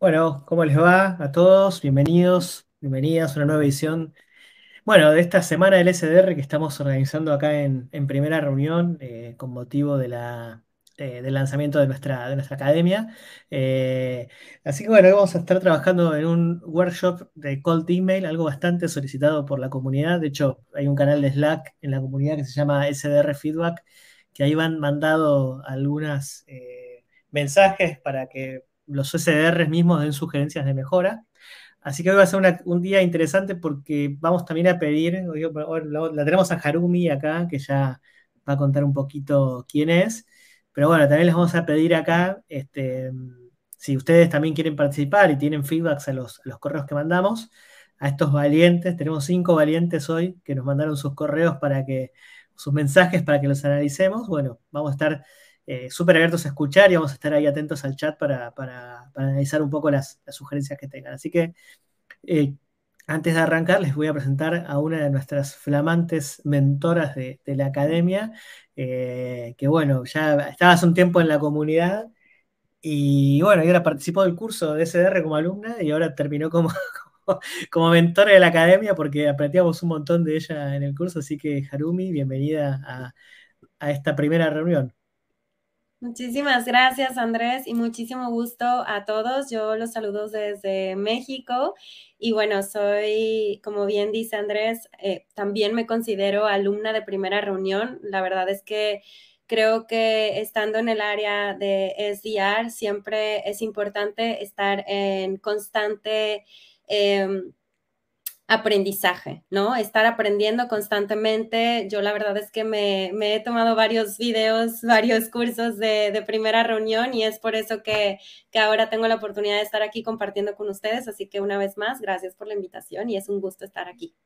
Bueno, ¿cómo les va a todos? Bienvenidos, bienvenidas a una nueva edición, bueno, de esta semana del SDR que estamos organizando acá en, primera reunión eh, con motivo de la, eh, del lanzamiento de nuestra, de nuestra academia. Eh, así que bueno, vamos a estar trabajando en un workshop de cold email, algo bastante solicitado por la comunidad. De hecho, hay un canal de Slack en la comunidad que se llama SDR Feedback, que ahí van mandado algunas mensajes para que los SDRs mismos den sugerencias de mejora. Así que hoy va a ser un día interesante porque vamos también a pedir, la tenemos a Harumi acá, que ya va a contar un poquito quién es, pero bueno, también les vamos a pedir acá, este, si ustedes también quieren participar y tienen feedbacks a los, los correos que mandamos, a estos valientes, tenemos cinco valientes hoy que nos mandaron sus correos para que, sus mensajes para que los analicemos, bueno, vamos a estar eh, súper abiertos a escuchar y vamos a estar ahí atentos al chat para, analizar un poco las, sugerencias que tengan. Así que eh, antes de arrancar, les voy a presentar a una de nuestras flamantes mentoras de, la academia, eh, que bueno, ya estaba hace un tiempo en la comunidad y bueno, ahora participó del curso de SDR como alumna y ahora terminó como, como, mentora de la academia porque aprendíamos un montón de ella en el curso. Así que Harumi, bienvenida a esta primera reunión. Muchísimas gracias, Andrés, y muchísimo gusto a todos. Yo los saludo desde México y bueno, soy, como bien dice Andrés, eh, también me considero alumna de primera reunión. La verdad es que creo que estando en el área de SDR siempre es importante estar en constante... Em, aprendizaje, ¿no? Estar aprendiendo constantemente. Yo la verdad es que me, he tomado varios videos, varios cursos de, primera reunión y es por eso que, ahora tengo la oportunidad de estar aquí compartiendo con ustedes. Así que una vez más, gracias por la invitación y es un gusto estar aquí.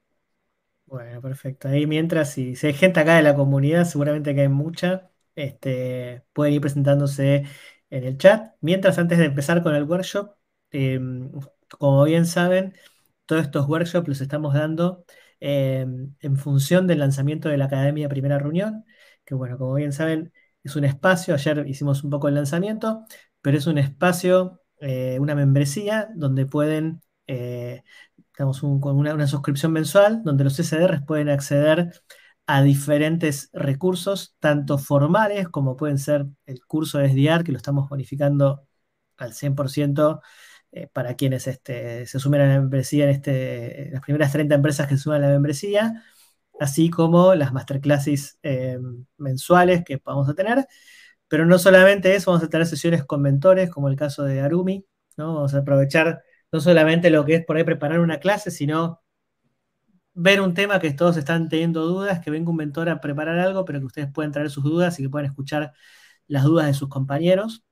Bueno, perfecto. Ahí mientras, si, hay gente acá de la comunidad, seguramente que hay mucha, este, pueden ir presentándose en el chat. Mientras, antes de empezar con el workshop, em, como bien saben, todos estos workshops los estamos dando em, en función del lanzamiento de la Academia Primera Reunión, que bueno, como bien saben, es un espacio, ayer hicimos un poco el lanzamiento, pero es un espacio, eh, una membresía donde pueden, eh, con una, una, suscripción mensual, donde los SDRs pueden acceder a diferentes recursos, tanto formales como pueden ser el curso de SDR, que lo estamos bonificando al 100% eh, para quienes este, se sumen a la membresía en este, las primeras 30 empresas que se suman a la membresía, así como las masterclasses eh, mensuales que vamos a tener. Pero no solamente eso, vamos a tener sesiones con mentores, como el caso de Arumi, ¿no? Vamos a aprovechar no solamente lo que es por ahí preparar una clase, sino ver un tema que todos están teniendo dudas, que venga un mentor a preparar algo, pero que ustedes pueden traer sus dudas y que puedan escuchar las dudas de sus compañeros.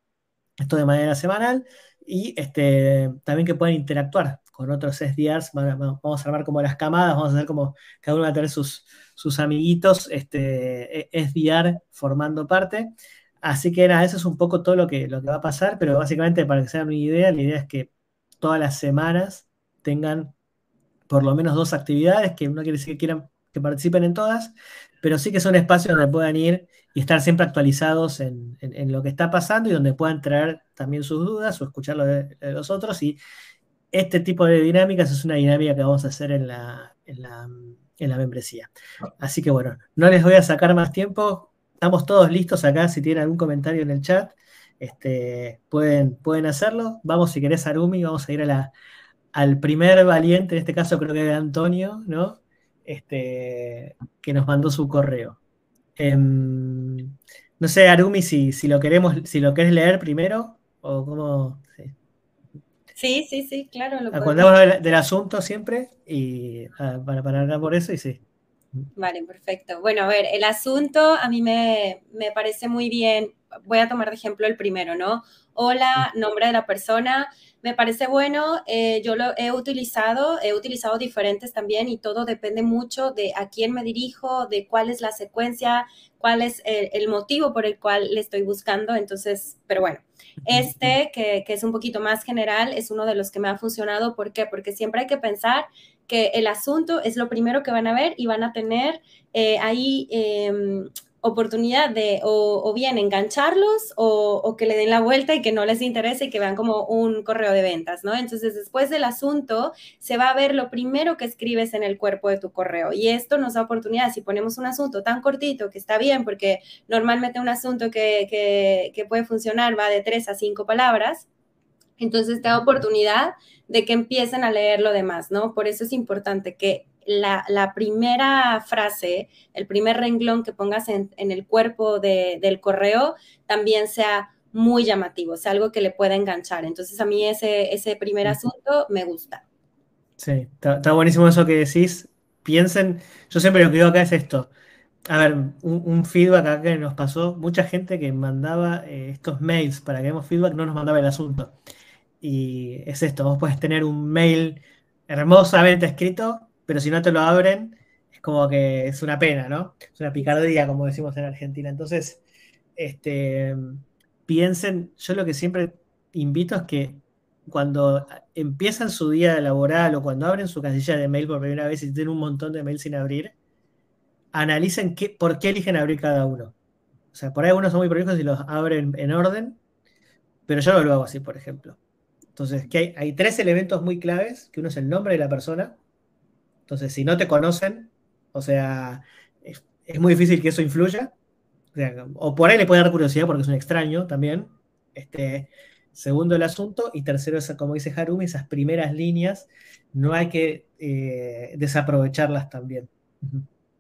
Esto de manera semanal y este, también que puedan interactuar con otros SDRs. Vamos a armar como las camadas, vamos a hacer como cada uno va a tener sus, sus amiguitos este, e, SDR formando parte. Así que nada, eso es un poco todo lo que, lo que va a pasar, pero básicamente para que se hagan una idea, la idea es que todas las semanas tengan por lo menos dos actividades, que no quiere decir que quieran que participen en todas, pero sí que son espacios donde puedan ir y estar siempre actualizados en, lo que está pasando y donde puedan traer también sus dudas o escuchar lo de, los otros. Y este tipo de dinámicas es una dinámica que vamos a hacer en la, en la, membresía. Así que bueno, no les voy a sacar más tiempo. Estamos todos listos acá. Si tienen algún comentario en el chat, este, pueden, pueden hacerlo. Vamos, si querés, Arumi, vamos a ir a la, al primer valiente, en este caso creo que es Antonio, ¿no? Este, que nos mandó su correo. Em, no sé, Arumi, si, si, lo queremos, si lo querés leer primero, o cómo. Sí, sí, sí, claro. Lo Acordamos del, asunto siempre y ah, para, para hablar por eso y sí. Vale, perfecto. Bueno, a ver, el asunto a mí me, me parece muy bien. Voy a tomar de ejemplo el primero, ¿no? Hola, nombre de la persona me parece bueno, eh, yo lo he utilizado, he utilizado diferentes también y todo depende mucho de a quién me dirijo, de cuál es la secuencia, cuál es el, motivo por el cual le estoy buscando. Entonces, pero bueno, este que, es un poquito más general es uno de los que me ha funcionado. ¿Por qué? Porque siempre hay que pensar que el asunto es lo primero que van a ver y van a tener eh, ahí em, oportunidad de o, bien engancharlos o, que le den la vuelta y que no les interese y que vean como un correo de ventas, ¿no? Entonces, después del asunto, se va a ver lo primero que escribes en el cuerpo de tu correo. Y esto nos da oportunidad, si ponemos un asunto tan cortito, que está bien, porque normalmente un asunto que, que puede funcionar va de tres a cinco palabras, entonces te da oportunidad de que empiecen a leer lo demás, ¿no? Por eso es importante que la, primera frase, el primer renglón que pongas en, el cuerpo del correo también sea muy llamativo, sea algo que le pueda enganchar. Entonces a mí ese, ese primer asunto me gusta. Sí, está, buenísimo eso que decís. Piensen, yo siempre lo que digo acá es esto. A ver, un, feedback acá que nos pasó, mucha gente que mandaba eh, estos mails para que demos feedback no nos mandaba el asunto. Y es esto, vos puedes tener un mail hermosamente escrito, pero si no te lo abren, es como que es una pena, ¿no? Es una picardía, como decimos en Argentina. Entonces, este, piensen, yo lo que siempre invito es que cuando empiezan su día laboral o cuando abren su casilla de mail por primera vez y tienen un montón de mail sin abrir, analicen qué, por qué eligen abrir cada uno. O sea, por ahí algunos son muy prolijos y los abren en orden, pero yo no lo hago así, por ejemplo. Entonces, que hay, hay tres elementos muy claves, que uno es el nombre de la persona, entonces, si no te conocen, o sea, es, muy difícil que eso influya. O, por ahí le puede dar curiosidad porque es un extraño también. Este, segundo, el asunto. Y tercero, como dice Harumi, esas primeras líneas no hay que eh, desaprovecharlas también.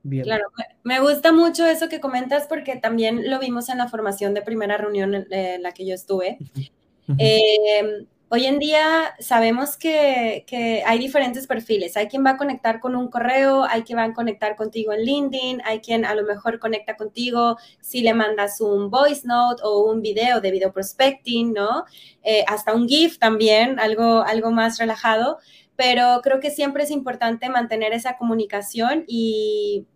Bien. Claro, me gusta mucho eso que comentas porque también lo vimos en la formación de primera reunión en la que yo estuve. Hoy en día sabemos que, hay diferentes perfiles. Hay quien va a conectar con un correo, hay quien va a conectar contigo en LinkedIn, hay quien a lo mejor conecta contigo si le mandas un voice note o un video de video prospecting, ¿no? Eh, hasta un GIF también, algo, algo más relajado. Pero creo que siempre es importante mantener esa comunicación y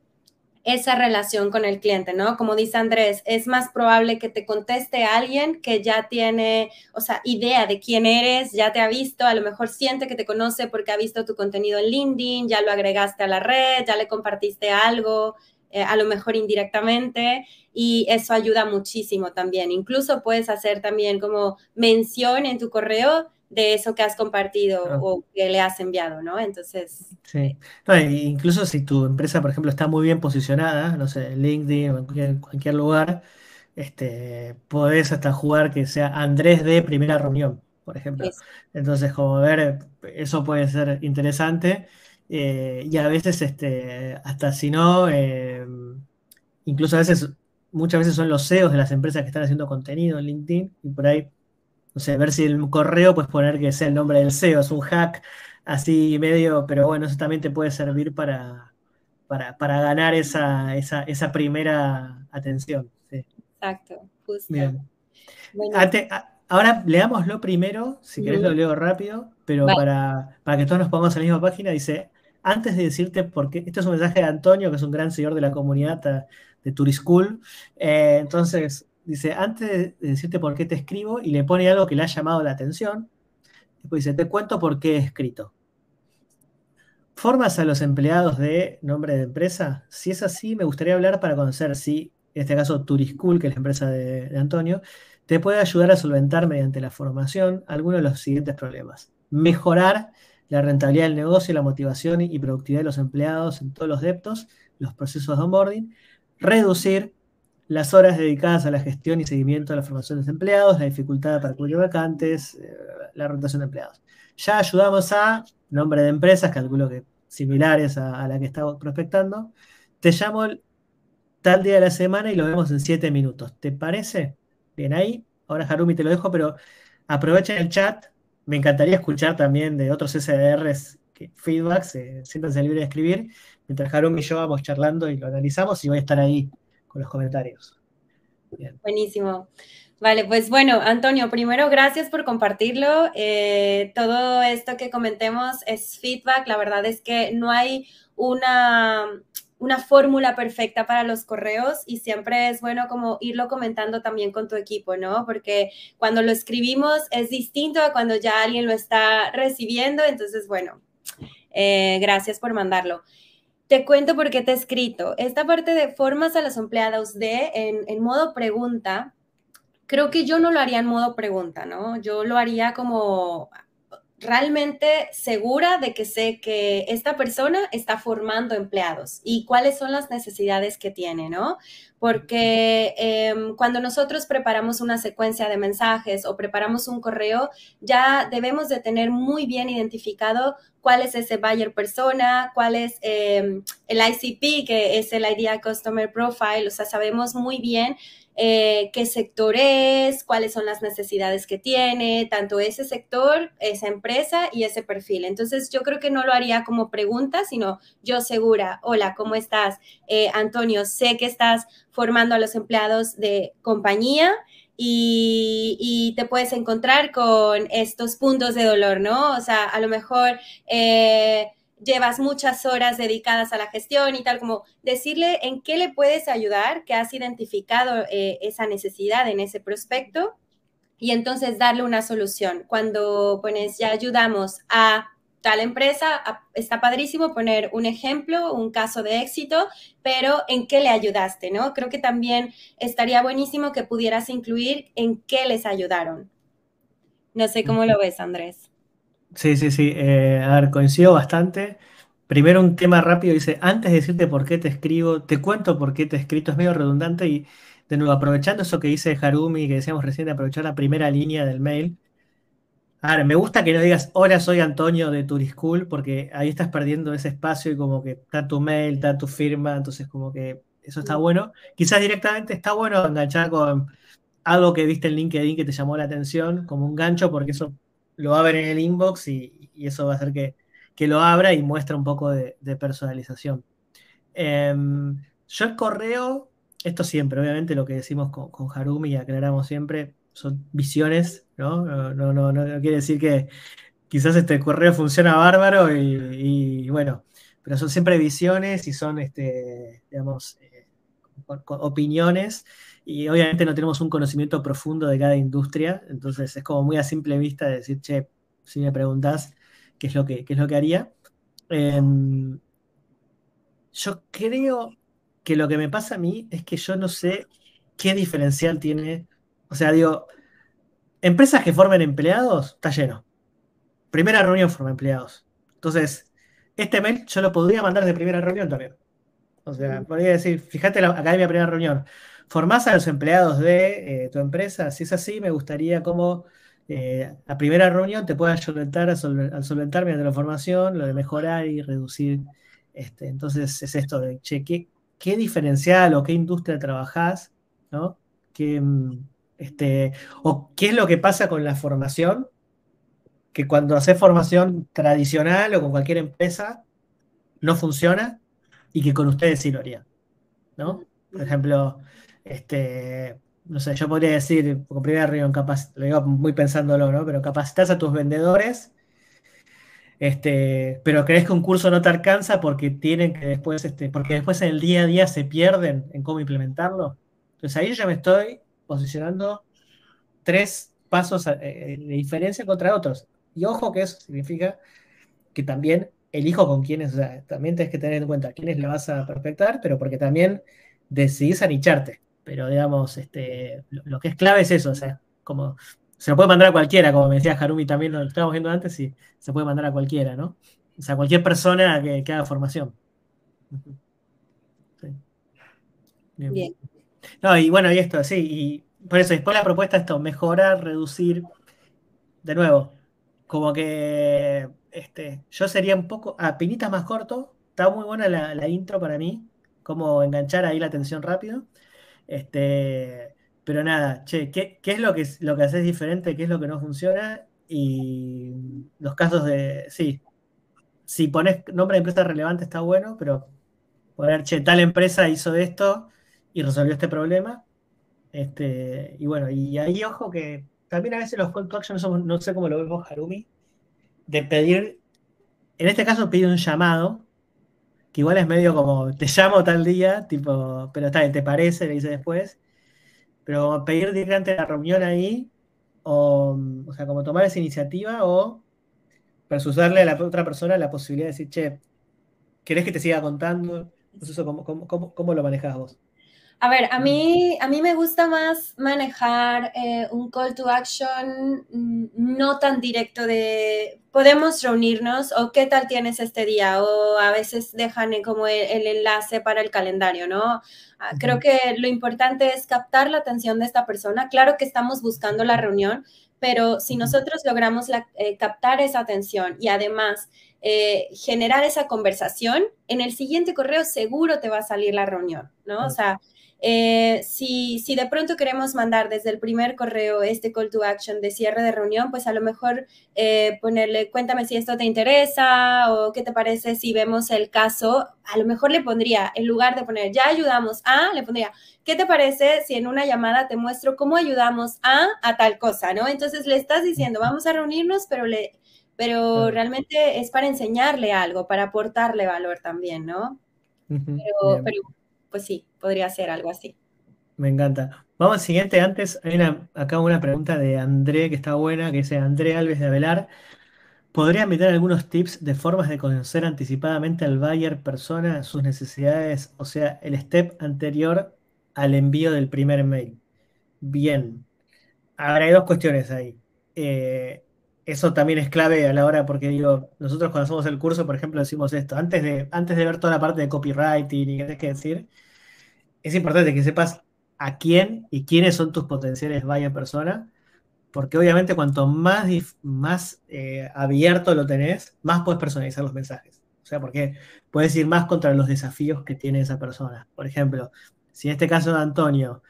esa relación con el cliente, ¿no? Como dice Andrés, es más probable que te conteste alguien que ya tiene, o sea, idea de quién eres, ya te ha visto, a lo mejor siente que te conoce porque ha visto tu contenido en LinkedIn, ya lo agregaste a la red, ya le compartiste algo, eh, a lo mejor indirectamente, y eso ayuda muchísimo también. Incluso puedes hacer también como mención en tu correo de eso que has compartido o que le has enviado, ¿no? Entonces... Sí, incluso si tu empresa, por ejemplo, está muy bien posicionada, no sé, en LinkedIn o en cualquier, lugar, este, podés hasta jugar que sea Andrés de primera reunión, por ejemplo. Entonces, como ver, eso puede ser interesante. Eh, y a veces, este, hasta si no, em, incluso a veces, muchas veces son los CEOs de las empresas que están haciendo contenido en LinkedIn y por ahí no sé, ver si el correo puedes poner que sea el nombre del SEO, es un hack así medio, pero bueno, eso también te puede servir para, para, ganar esa, esa, primera atención. Exacto, justo. Bien. ahora leámoslo primero, si querés lo leo rápido, pero para, para que todos nos pongamos en la misma página, dice, antes de decirte por qué, esto es un mensaje de Antonio, que es un gran seguidor de la comunidad de Turischool, eh, entonces dice, antes de decirte por qué te escribo, y le pone algo que le ha llamado la atención. Después dice, te cuento por qué he escrito. ¿Formas a los empleados de nombre de empresa? Si es así, me gustaría hablar para conocer si, en este caso, Turischool, que es la empresa de, de Antonio, te puede ayudar a solventar mediante la formación algunos de los siguientes problemas. Mejorar la rentabilidad del negocio, la motivación y productividad de los empleados en todos los deptos, los procesos de onboarding, reducir las horas dedicadas a la gestión y seguimiento de la formación de empleados, la dificultad para cubrir vacantes, eh, la rotación de empleados. Ya ayudamos a nombre de empresas, calculo que similares a, la que estamos prospectando. Te llamo tal día de la semana y lo vemos en siete minutos. ¿Te parece? Bien, ahí. Ahora Harumi te lo dejo, pero aprovechen el chat. Me encantaría escuchar también de otros SDRs que, feedbacks. Eh, siéntanse libres de escribir. Mientras Harumi y yo vamos charlando y lo analizamos y voy a estar ahí los comentarios. Buenísimo. Vale, pues bueno, Antonio, primero gracias por compartirlo. Eh, todo esto que comentemos es feedback. La verdad es que no hay una, una fórmula perfecta para los correos y siempre es bueno como irlo comentando también con tu equipo, ¿no? Porque cuando lo escribimos es distinto a cuando ya alguien lo está recibiendo. Entonces, bueno, eh, gracias por mandarlo. Te cuento por qué te he escrito. Esta parte de formas a los empleados de en, en, modo pregunta, creo que yo no lo haría en modo pregunta, ¿no? Yo lo haría como realmente segura de que sé que esta persona está formando empleados y cuáles son las necesidades que tiene, ¿no? Porque eh, cuando nosotros preparamos una secuencia de mensajes o preparamos un correo, ya debemos de tener muy bien identificado cuál es ese buyer persona, cuál es eh, el ICP, que es el Idea Customer Profile, o sea, sabemos muy bien eh, qué sector es, cuáles son las necesidades que tiene, tanto ese sector, esa empresa y ese perfil. Entonces, yo creo que no lo haría como pregunta, sino yo segura, hola, ¿cómo estás? Eh, Antonio, sé que estás formando a los empleados de compañía. Y, te puedes encontrar con estos puntos de dolor, ¿no? O sea, a lo mejor eh, llevas muchas horas dedicadas a la gestión y tal, como decirle en qué le puedes ayudar, que has identificado eh, esa necesidad en ese prospecto y entonces darle una solución. Cuando pones, ya ayudamos a tal empresa, está padrísimo poner un ejemplo, un caso de éxito, pero en qué le ayudaste, ¿no? Creo que también estaría buenísimo que pudieras incluir en qué les ayudaron. No sé cómo lo ves, Andrés. Sí, sí, sí. Eh, a ver, coincido bastante. Primero un tema rápido, dice, antes de decirte por qué te escribo, te cuento por qué te he escrito, es medio redundante y de nuevo, aprovechando eso que dice Harumi, que decíamos recién, de aprovechar la primera línea del mail. A ver, me gusta que no digas, hola, soy Antonio de Turischool, porque ahí estás perdiendo ese espacio y como que está tu mail, está tu firma, entonces como que eso está bueno. Quizás directamente está bueno enganchar con algo que viste en LinkedIn que te llamó la atención, como un gancho, porque eso lo va a ver en el inbox y, eso va a hacer que, lo abra y muestre un poco de, personalización. Em, yo el correo, esto siempre, obviamente lo que decimos con, con, Harumi y aclaramos siempre, son visiones, ¿no? No, no, no, quiere decir que quizás este correo funciona bárbaro y, bueno, pero son siempre visiones y son, este, digamos, eh, opiniones y obviamente no tenemos un conocimiento profundo de cada industria, entonces es como muy a simple vista decir, che, si me preguntas qué es lo que, es lo que haría. Em, yo creo que lo que me pasa a mí es que yo no sé qué diferencial tiene, o sea, digo, empresas que formen empleados, está lleno. Primera reunión forma empleados. Entonces, este mail yo lo podría mandar de primera reunión también. O sea, podría decir, fíjate la academia primera reunión formás a los empleados de eh, tu empresa. Si es así, me gustaría como eh, la primera reunión te pueda solventar al, solventar mediante la formación, lo de mejorar y reducir. Este, entonces es esto de, che, ¿qué, qué diferencial o qué industria trabajás? ¿no? ¿Qué, mm, este, o qué es lo que pasa con la formación, que cuando haces formación tradicional o con cualquier empresa no funciona y que con ustedes sí lo haría. ¿no? Por ejemplo, este, no sé, yo podría decir, como primera reunión, capaz, lo digo muy pensándolo, ¿no? Pero capacitas a tus vendedores, este, pero crees que un curso no te alcanza porque tienen que después, este, porque después en el día a día se pierden en cómo implementarlo. Entonces ahí yo me estoy posicionando tres pasos eh, eh, de diferencia contra otros. Y ojo que eso significa que también elijo con quiénes, o sea, también tienes que tener en cuenta quiénes le vas a perfectar, pero porque también decidís anicharte pero digamos, este, lo, que es clave es eso, o sea, como se lo puede mandar a cualquiera, como me decía Harumi también, lo estábamos viendo antes, y se puede mandar a cualquiera, ¿no? O sea, cualquier persona que, haga formación. Bien. No, y bueno, y esto, sí, y por eso después la propuesta es esto, mejorar, reducir, de nuevo, como que este, yo sería un poco, a pinitas más corto, está muy buena la, intro para mí, como enganchar ahí la atención rápido. Este, pero nada, che, ¿qué, es lo que, lo que haces diferente? ¿Qué es lo que no funciona? Y los casos de, sí, si pones nombre de empresa relevante está bueno, pero poner, che, tal empresa hizo esto y resolvió este problema. Este, y bueno, y ahí ojo que también a veces los call to action, no, sé cómo lo vemos Harumi, de pedir, en este caso pide un llamado, que igual es medio como, te llamo tal día, tipo, pero está bien, ¿te parece? Le dice después. Pero pedir directamente la reunión ahí, o, o sea, como tomar esa iniciativa, o versus darle a la otra persona la posibilidad de decir, che, ¿Querés que te siga contando? ¿cómo, cómo, cómo lo manejas vos? A ver, a mí, a mí me gusta más manejar eh, un call to action mm, no tan directo de podemos reunirnos o qué tal tienes este día o a veces dejan como el, enlace para el calendario, ¿no? Ah, creo que lo importante es captar la atención de esta persona. Claro que estamos buscando la reunión, pero si nosotros logramos eh, captar esa atención y además eh, generar esa conversación, en el siguiente correo seguro te va a salir la reunión, ¿no? O sea, eh, si, si, de pronto queremos mandar desde el primer correo este call to action de cierre de reunión, pues a lo mejor eh, ponerle, cuéntame si esto te interesa o qué te parece si vemos el caso, a lo mejor le pondría, en lugar de poner ya ayudamos a, le pondría, ¿qué te parece si en una llamada te muestro cómo ayudamos a, a tal cosa, ¿no? Entonces le estás diciendo, vamos a reunirnos, pero le... Pero realmente es para enseñarle algo, para aportarle valor también, ¿no? pero, pero pues sí, podría ser algo así. Me encanta. Vamos al siguiente. Antes, hay acá una pregunta de André que está buena, que dice André Alves de Avelar. ¿Podría meter algunos tips de formas de conocer anticipadamente al buyer persona, sus necesidades, o sea, el step anterior al envío del primer mail? Bien. Ahora hay dos cuestiones ahí. Eh, eso también es clave a la hora, porque digo, nosotros cuando hacemos el curso, por ejemplo, decimos esto, antes de, antes de ver toda la parte de copywriting y qué tienes que decir, es importante que sepas a quién y quiénes son tus potenciales buyer persona, porque obviamente cuanto más, más eh, abierto lo tenés, más puedes personalizar los mensajes. O sea, porque puedes ir más contra los desafíos que tiene esa persona. Por ejemplo, si en este caso de Antonio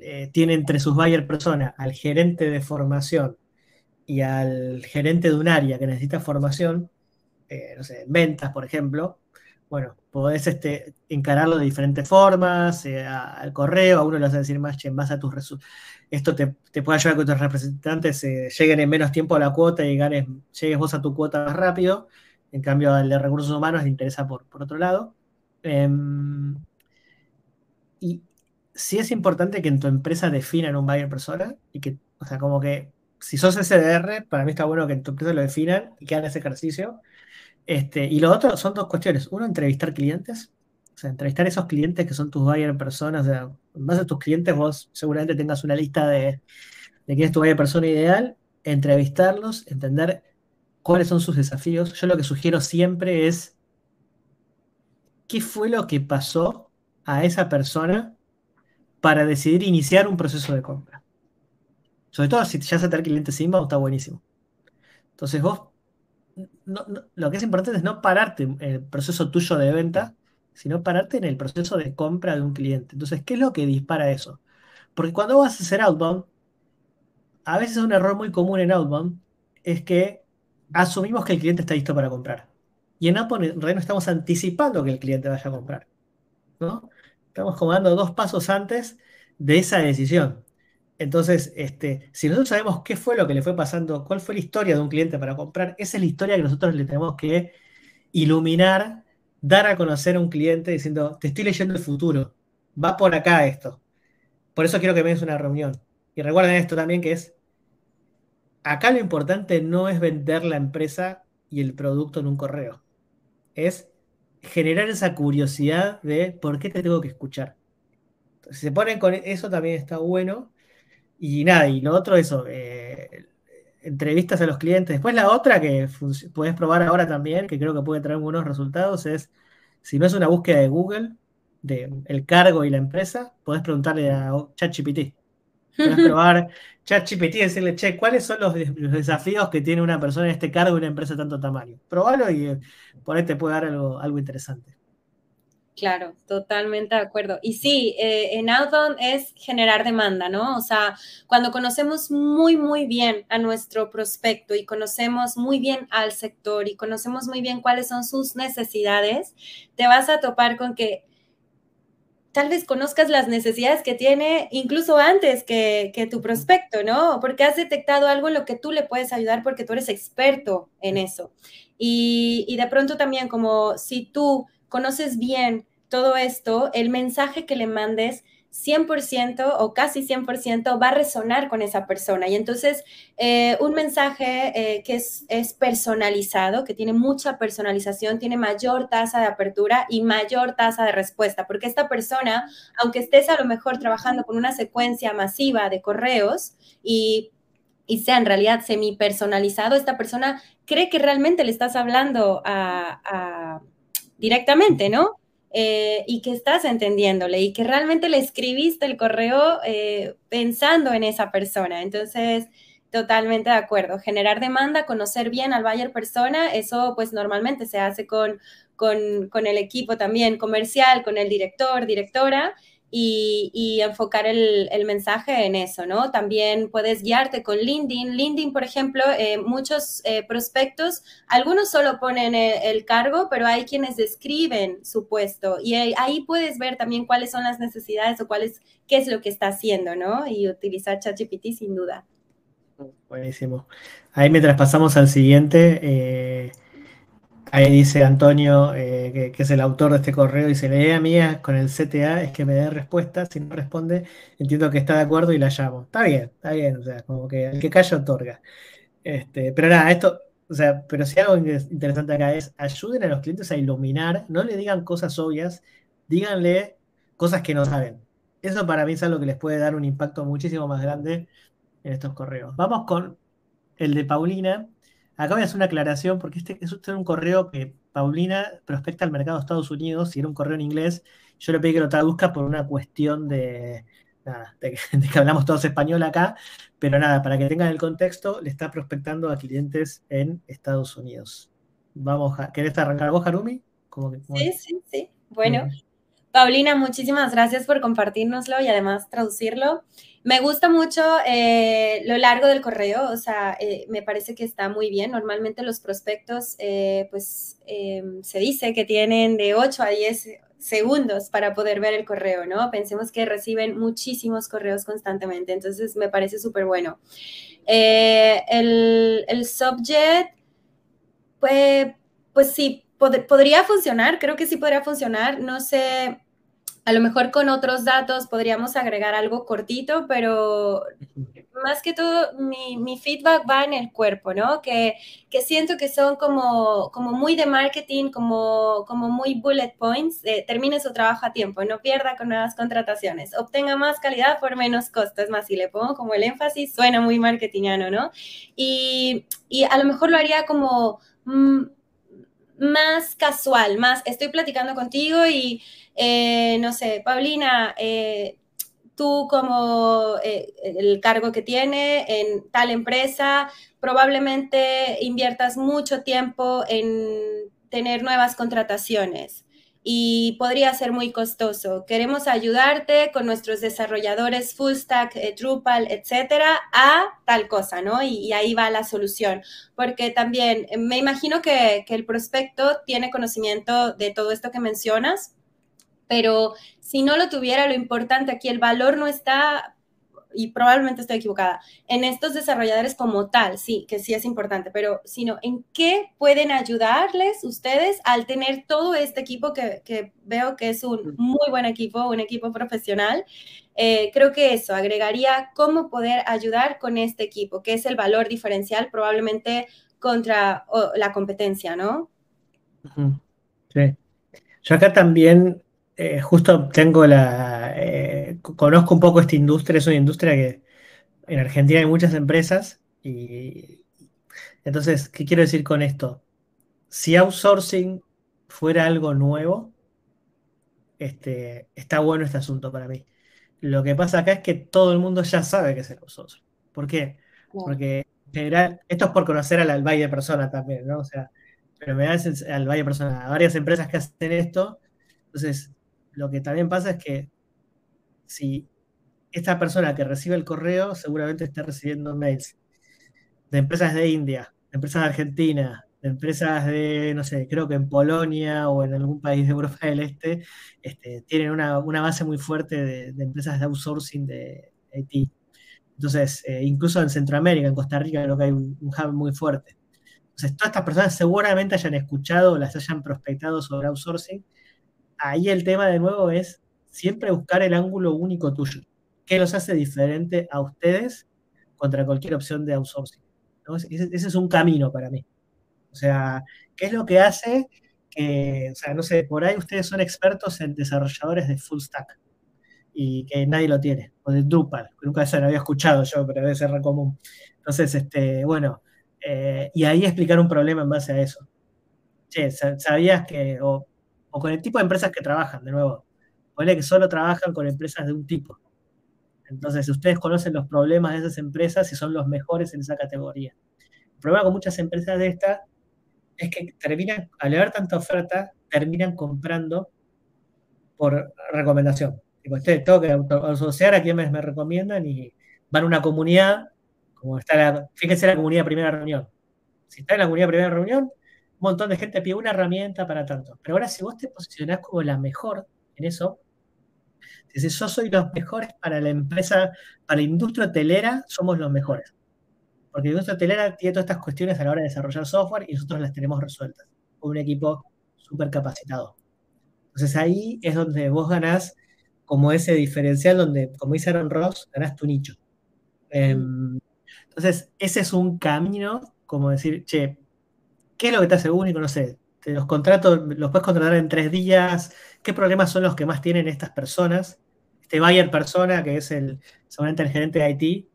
eh, tiene entre sus buyer persona al gerente de formación y al gerente de un área que necesita formación, eh, no sé, ventas, por ejemplo, bueno, podés este, encararlo de diferentes formas, eh, al correo, a uno le vas a decir más, che, en base a tus resultados. Esto te, puede ayudar a que tus representantes eh, lleguen en menos tiempo a la cuota y ganes, llegues vos a tu cuota más rápido. En cambio, al de recursos humanos le interesa por, otro lado. Em, y sí es importante que en tu empresa definan un buyer persona y que, o sea, como que si sos SDR, para mí está bueno que en tu empresa lo definan y que hagan ese ejercicio. Este, y lo otro son dos cuestiones. Uno, entrevistar clientes. O sea, entrevistar a esos clientes que son tus buyer personas. O sea, en base a tus clientes, vos seguramente tengas una lista de, de quién es tu buyer persona ideal. Entrevistarlos, entender cuáles son sus desafíos. Yo lo que sugiero siempre es qué fue lo que pasó a esa persona para decidir iniciar un proceso de compra. Sobre todo si ya se el cliente Simba, está buenísimo. Entonces vos, lo que es importante es no pararte en el proceso tuyo de venta, sino pararte en el proceso de compra de un cliente. Entonces, ¿qué es lo que dispara eso? Porque cuando vas a hacer outbound, a veces un error muy común en outbound es que asumimos que el cliente está listo para comprar. Y en outbound no estamos anticipando que el cliente vaya a comprar. ¿no? Estamos como dos pasos antes de esa decisión. Entonces, este, si nosotros sabemos qué fue lo que le fue pasando, cuál fue la historia de un cliente para comprar, esa es la historia que nosotros le tenemos que iluminar, dar a conocer a un cliente diciendo, te estoy leyendo el futuro, va por acá esto. Por eso quiero que me des una reunión. Y recuerden esto también que es, acá lo importante no es vender la empresa y el producto en un correo, es generar esa curiosidad de por qué te tengo que escuchar. si se ponen con eso también está bueno y nada, y lo otro, eso, eh, entrevistas a los clientes. Después la otra que puedes probar ahora también, que creo que puede traer buenos resultados, es si no es una búsqueda de Google, de el cargo y la empresa, podés preguntarle a ChatGPT. Puedes probar ChatGPT y decirle, che, ¿cuáles son los, desafíos que tiene una persona en este cargo y una empresa de tanto tamaño? Probalo y eh, por ahí te puede dar algo, algo interesante. Claro, totalmente de acuerdo. Y sí, eh, en outbound es generar demanda, ¿no? O sea, cuando conocemos muy, muy bien a nuestro prospecto y conocemos muy bien al sector y conocemos muy bien cuáles son sus necesidades, te vas a topar con que tal vez conozcas las necesidades que tiene incluso antes que, tu prospecto, ¿no? Porque has detectado algo en lo que tú le puedes ayudar porque tú eres experto en eso. Y, y de pronto también como si tú conoces bien todo esto, el mensaje que le mandes 100% o casi 100% va a resonar con esa persona. Y entonces eh, un mensaje eh, que es, personalizado, que tiene mucha personalización, tiene mayor tasa de apertura y mayor tasa de respuesta, porque esta persona, aunque estés a lo mejor trabajando con una secuencia masiva de correos y y sea en realidad semi personalizado, esta persona cree que realmente le estás hablando a, directamente, ¿no? Eh, y que estás entendiéndole y que realmente le escribiste el correo eh, pensando en esa persona. Entonces, totalmente de acuerdo. Generar demanda, conocer bien al buyer persona, eso pues normalmente se hace con, con, con el equipo también comercial, con el director, directora y, enfocar el, mensaje en eso, ¿no? También puedes guiarte con LinkedIn. LinkedIn, por ejemplo, eh, muchos eh, prospectos, algunos solo ponen el, cargo, pero hay quienes describen su puesto y ahí, puedes ver también cuáles son las necesidades o cuál qué es lo que está haciendo, ¿no? Y utilizar ChatGPT sin duda. Buenísimo. Ahí mientras pasamos al siguiente, eh, Ahí dice Antonio, eh, que, es el autor de este correo, dice, la idea mía con el CTA es que me dé respuesta, si no responde, entiendo que está de acuerdo y la llamo. Está bien, está bien, o sea, como que el que calla otorga. Este, pero nada, esto, o sea, pero si algo interesante acá es, ayuden a los clientes a iluminar, no le digan cosas obvias, díganle cosas que no saben. Eso para mí es algo que les puede dar un impacto muchísimo más grande en estos correos. Vamos con el de Paulina, Acá voy a hacer una aclaración porque este es un correo que Paulina prospecta al mercado de Estados Unidos y era un correo en inglés. Yo le pedí que lo traduzca por una cuestión de, nada, de, que hablamos todos español acá, pero nada, para que tengan el contexto, le está prospectando a clientes en Estados Unidos. Vamos, ¿querés arrancar vos, Harumi? sí, sí, sí. Bueno, Paulina, muchísimas gracias por compartirnoslo y además traducirlo. Me gusta mucho eh, lo largo del correo, o sea, eh, me parece que está muy bien. Normalmente los prospectos, eh, pues se dice que tienen de 8 a 10 segundos para poder ver el correo, ¿no? Pensemos que reciben muchísimos correos constantemente, entonces me parece súper bueno. El, el, subject, pues, pues sí, podría funcionar, creo que sí podría funcionar. No sé, a lo mejor con otros datos podríamos agregar algo cortito, pero más que todo mi, feedback va en el cuerpo, ¿no? Que, que, siento que son como, como muy de marketing, como, como muy bullet points. termine su trabajo a tiempo, no pierda con nuevas contrataciones, obtenga más calidad por menos costo. Más, si le pongo como el énfasis, suena muy marketingiano, ¿no? Y, y a lo mejor lo haría como... Mm, más casual, más estoy platicando contigo y eh, no sé, Paulina, eh, tú como eh, el cargo que tiene en tal empresa, probablemente inviertas mucho tiempo en tener nuevas contrataciones y podría ser muy costoso. Queremos ayudarte con nuestros desarrolladores full stack, Drupal, etcétera, a tal cosa, ¿no? Y, ahí va la solución. Porque también me imagino que el prospecto tiene conocimiento de todo esto que mencionas, pero si no lo tuviera, lo importante aquí, el valor no está, y probablemente estoy equivocada, en estos desarrolladores como tal, sí, que sí es importante, pero sino en qué pueden ayudarles ustedes al tener todo este equipo que, veo que es un muy buen equipo, un equipo profesional. Eh, creo que eso agregaría cómo poder ayudar con este equipo, que es el valor diferencial probablemente contra la competencia, ¿no? Sí. Yo acá también eh, justo tengo la. Eh, conozco un poco esta industria, es una industria que en Argentina hay muchas empresas y. Entonces, ¿qué quiero decir con esto? Si outsourcing fuera algo nuevo, este, está bueno este asunto para mí. Lo que pasa acá es que todo el mundo ya sabe que es el outsourcing. ¿Por qué? Porque en general, esto es por conocer al, al de persona también, ¿no? O sea, pero me da al valle persona, a varias empresas que hacen esto. Entonces, lo que también pasa es que si esta persona que recibe el correo seguramente está recibiendo mails de empresas de India, de empresas de Argentina, de empresas de, no sé, creo que en Polonia o en algún país de Europa del Este, este tienen una, base muy fuerte de, empresas de outsourcing de IT. Entonces, eh, incluso en Centroamérica, en Costa Rica, creo que hay un, un hub muy fuerte. Entonces, todas estas personas seguramente hayan escuchado o las hayan prospectado sobre outsourcing ahí el tema de nuevo es siempre buscar el ángulo único tuyo. ¿Qué los hace diferente a ustedes contra cualquier opción de outsourcing? Ese, es un camino para mí. O sea, ¿qué es lo que hace que, o sea, no sé, por ahí ustedes son expertos en desarrolladores de full stack y que nadie lo tiene, o de Drupal, nunca se lo había escuchado yo, pero debe ser común. Entonces, este, bueno, eh, y ahí explicar un problema en base a eso. Che, ¿sabías que, o con el tipo de empresas que trabajan, de nuevo, Ponle que solo trabajan con empresas de un tipo. Entonces, ustedes conocen los problemas de esas empresas y son los mejores en esa categoría. El problema con muchas empresas de estas es que terminan, al haber tanta oferta, terminan comprando por recomendación. Digo, este, tengo que asociar a quienes me recomiendan y van a una comunidad, como está la, fíjense la comunidad primera reunión. Si está en la comunidad primera reunión, un montón de gente pide una herramienta para tanto. Pero ahora si vos te posicionás como la mejor en eso, Dice, yo soy los mejores para la empresa, para la industria hotelera, somos los mejores. Porque la industria hotelera tiene todas estas cuestiones a la hora de desarrollar software y nosotros las tenemos resueltas. Con un equipo súper capacitado. Entonces ahí es donde vos ganás como ese diferencial donde, como dice Aaron Ross, ganás tu nicho. Em, entonces, ese es un camino, como decir, che, ¿qué es lo que te hace único? No sé, los contratos, los puedes contratar en tres días, qué problemas son los que más tienen estas personas este Bayer persona, que es el, seguramente el gerente de IT,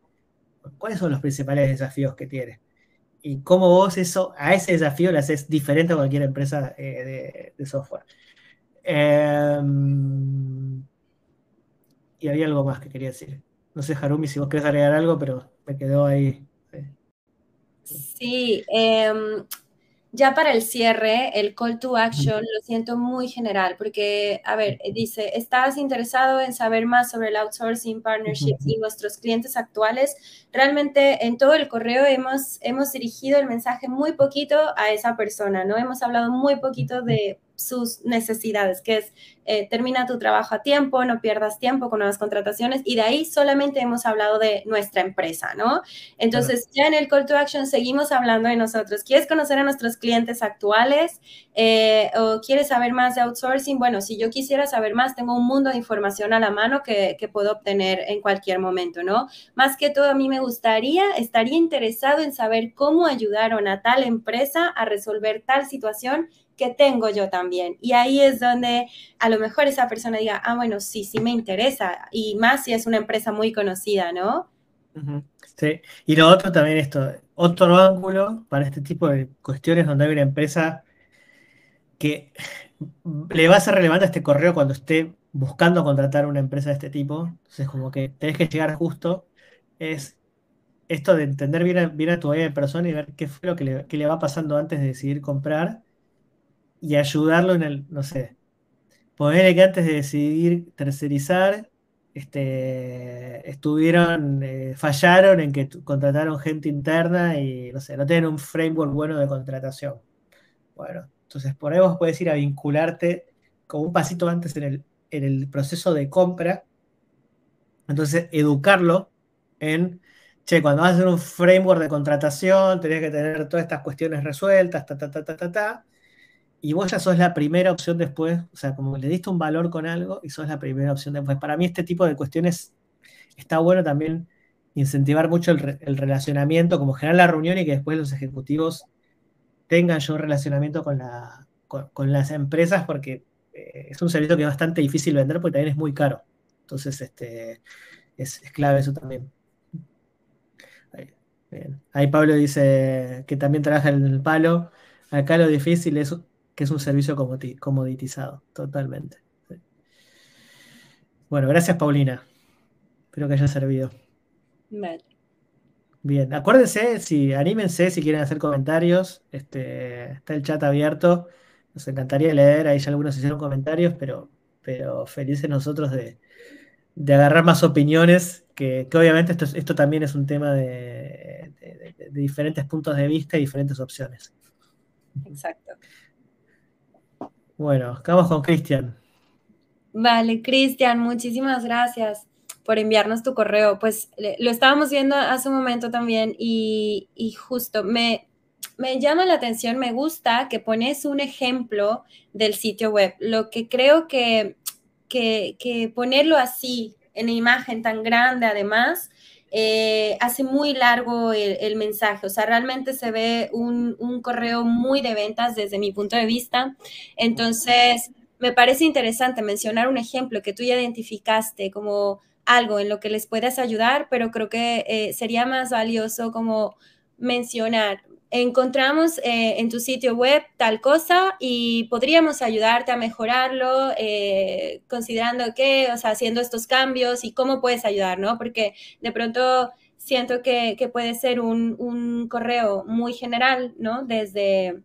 ¿cuáles son los principales desafíos que tiene? Y cómo vos eso, a ese desafío le haces diferente a cualquier empresa eh, de, software. Em, y había algo más que quería decir. No sé, Harumi, si vos querés agregar algo, pero me quedó ahí. Sí, eh, ya para el cierre, el call to action lo siento muy general porque, a ver, dice, ¿estás interesado en saber más sobre el outsourcing, partnerships y nuestros clientes actuales? Realmente en todo el correo hemos, hemos dirigido el mensaje muy poquito a esa persona, ¿no? Hemos hablado muy poquito de sus necesidades, que es eh, termina tu trabajo a tiempo, no pierdas tiempo con nuevas contrataciones y de ahí solamente hemos hablado de nuestra empresa, ¿no? Entonces ya en el call to action seguimos hablando de nosotros. ¿Quieres conocer a nuestros clientes actuales eh, o quieres saber más de outsourcing? Bueno, si yo quisiera saber más, tengo un mundo de información a la mano que, que puedo obtener en cualquier momento, ¿no? Más que todo, a mí me gustaría, estaría interesado en saber cómo ayudaron a tal empresa a resolver tal situación que tengo yo también. Y ahí es donde a lo mejor esa persona diga, ah, bueno, sí, sí me interesa. Y más si es una empresa muy conocida, ¿no? Sí, y lo otro también esto, otro ángulo para este tipo de cuestiones donde hay una empresa que le va a ser relevante este correo cuando esté buscando contratar una empresa de este tipo. Entonces, como que tenés que llegar justo, es esto de entender bien a, bien a tu persona y ver qué fue lo que le, que le va pasando antes de decidir comprar y ayudarlo en el, no sé, ponerle que antes de decidir tercerizar, este, estuvieron, eh, fallaron en que contrataron gente interna y, no sé, no tienen un framework bueno de contratación. Bueno, entonces por ahí vos puedes ir a vincularte como un pasito antes en el, en el proceso de compra. Entonces, educarlo en, che, cuando vas a hacer un framework de contratación, tenés que tener todas estas cuestiones resueltas, ta, ta, ta, ta, ta, ta y vos ya sos la primera opción después, o sea, como le diste un valor con algo y sos la primera opción después. Para mí este tipo de cuestiones está bueno también incentivar mucho el, relacionamiento, como generar la reunión y que después los ejecutivos tengan yo un relacionamiento con, la, con, las empresas, porque eh, es un servicio que es bastante difícil vender porque también es muy caro. Entonces, este, es, clave eso también. Ahí Pablo dice que también trabaja en el palo. Acá lo difícil es que es un servicio comoditizado, totalmente. Bueno, gracias Paulina. Espero que haya servido. Bien, acuérdense, si anímense si quieren hacer comentarios, este, está el chat abierto. Nos encantaría leer, ahí ya algunos hicieron comentarios, pero, pero felices nosotros de, agarrar más opiniones, que, obviamente esto, esto, también es un tema de, de diferentes puntos de vista y diferentes opciones. Exacto. Bueno, acabamos con Cristian. Vale, Cristian, muchísimas gracias por enviarnos tu correo. Pues lo estábamos viendo hace un momento también y, justo me, me llama la atención, me gusta que pones un ejemplo del sitio web. Lo que creo que que, que ponerlo así, en imagen tan grande además, eh, hace muy largo el, mensaje. O sea, realmente se ve un, un, correo muy de ventas desde mi punto de vista. Entonces, me parece interesante mencionar un ejemplo que tú ya identificaste como algo en lo que les puedas ayudar, pero creo que eh, sería más valioso como mencionar, encontramos eh, en tu sitio web tal cosa y podríamos ayudarte a mejorarlo, eh, considerando que, o sea, haciendo estos cambios y cómo puedes ayudar, ¿no? Porque de pronto siento que, puede ser un, un, correo muy general, ¿no? Desde,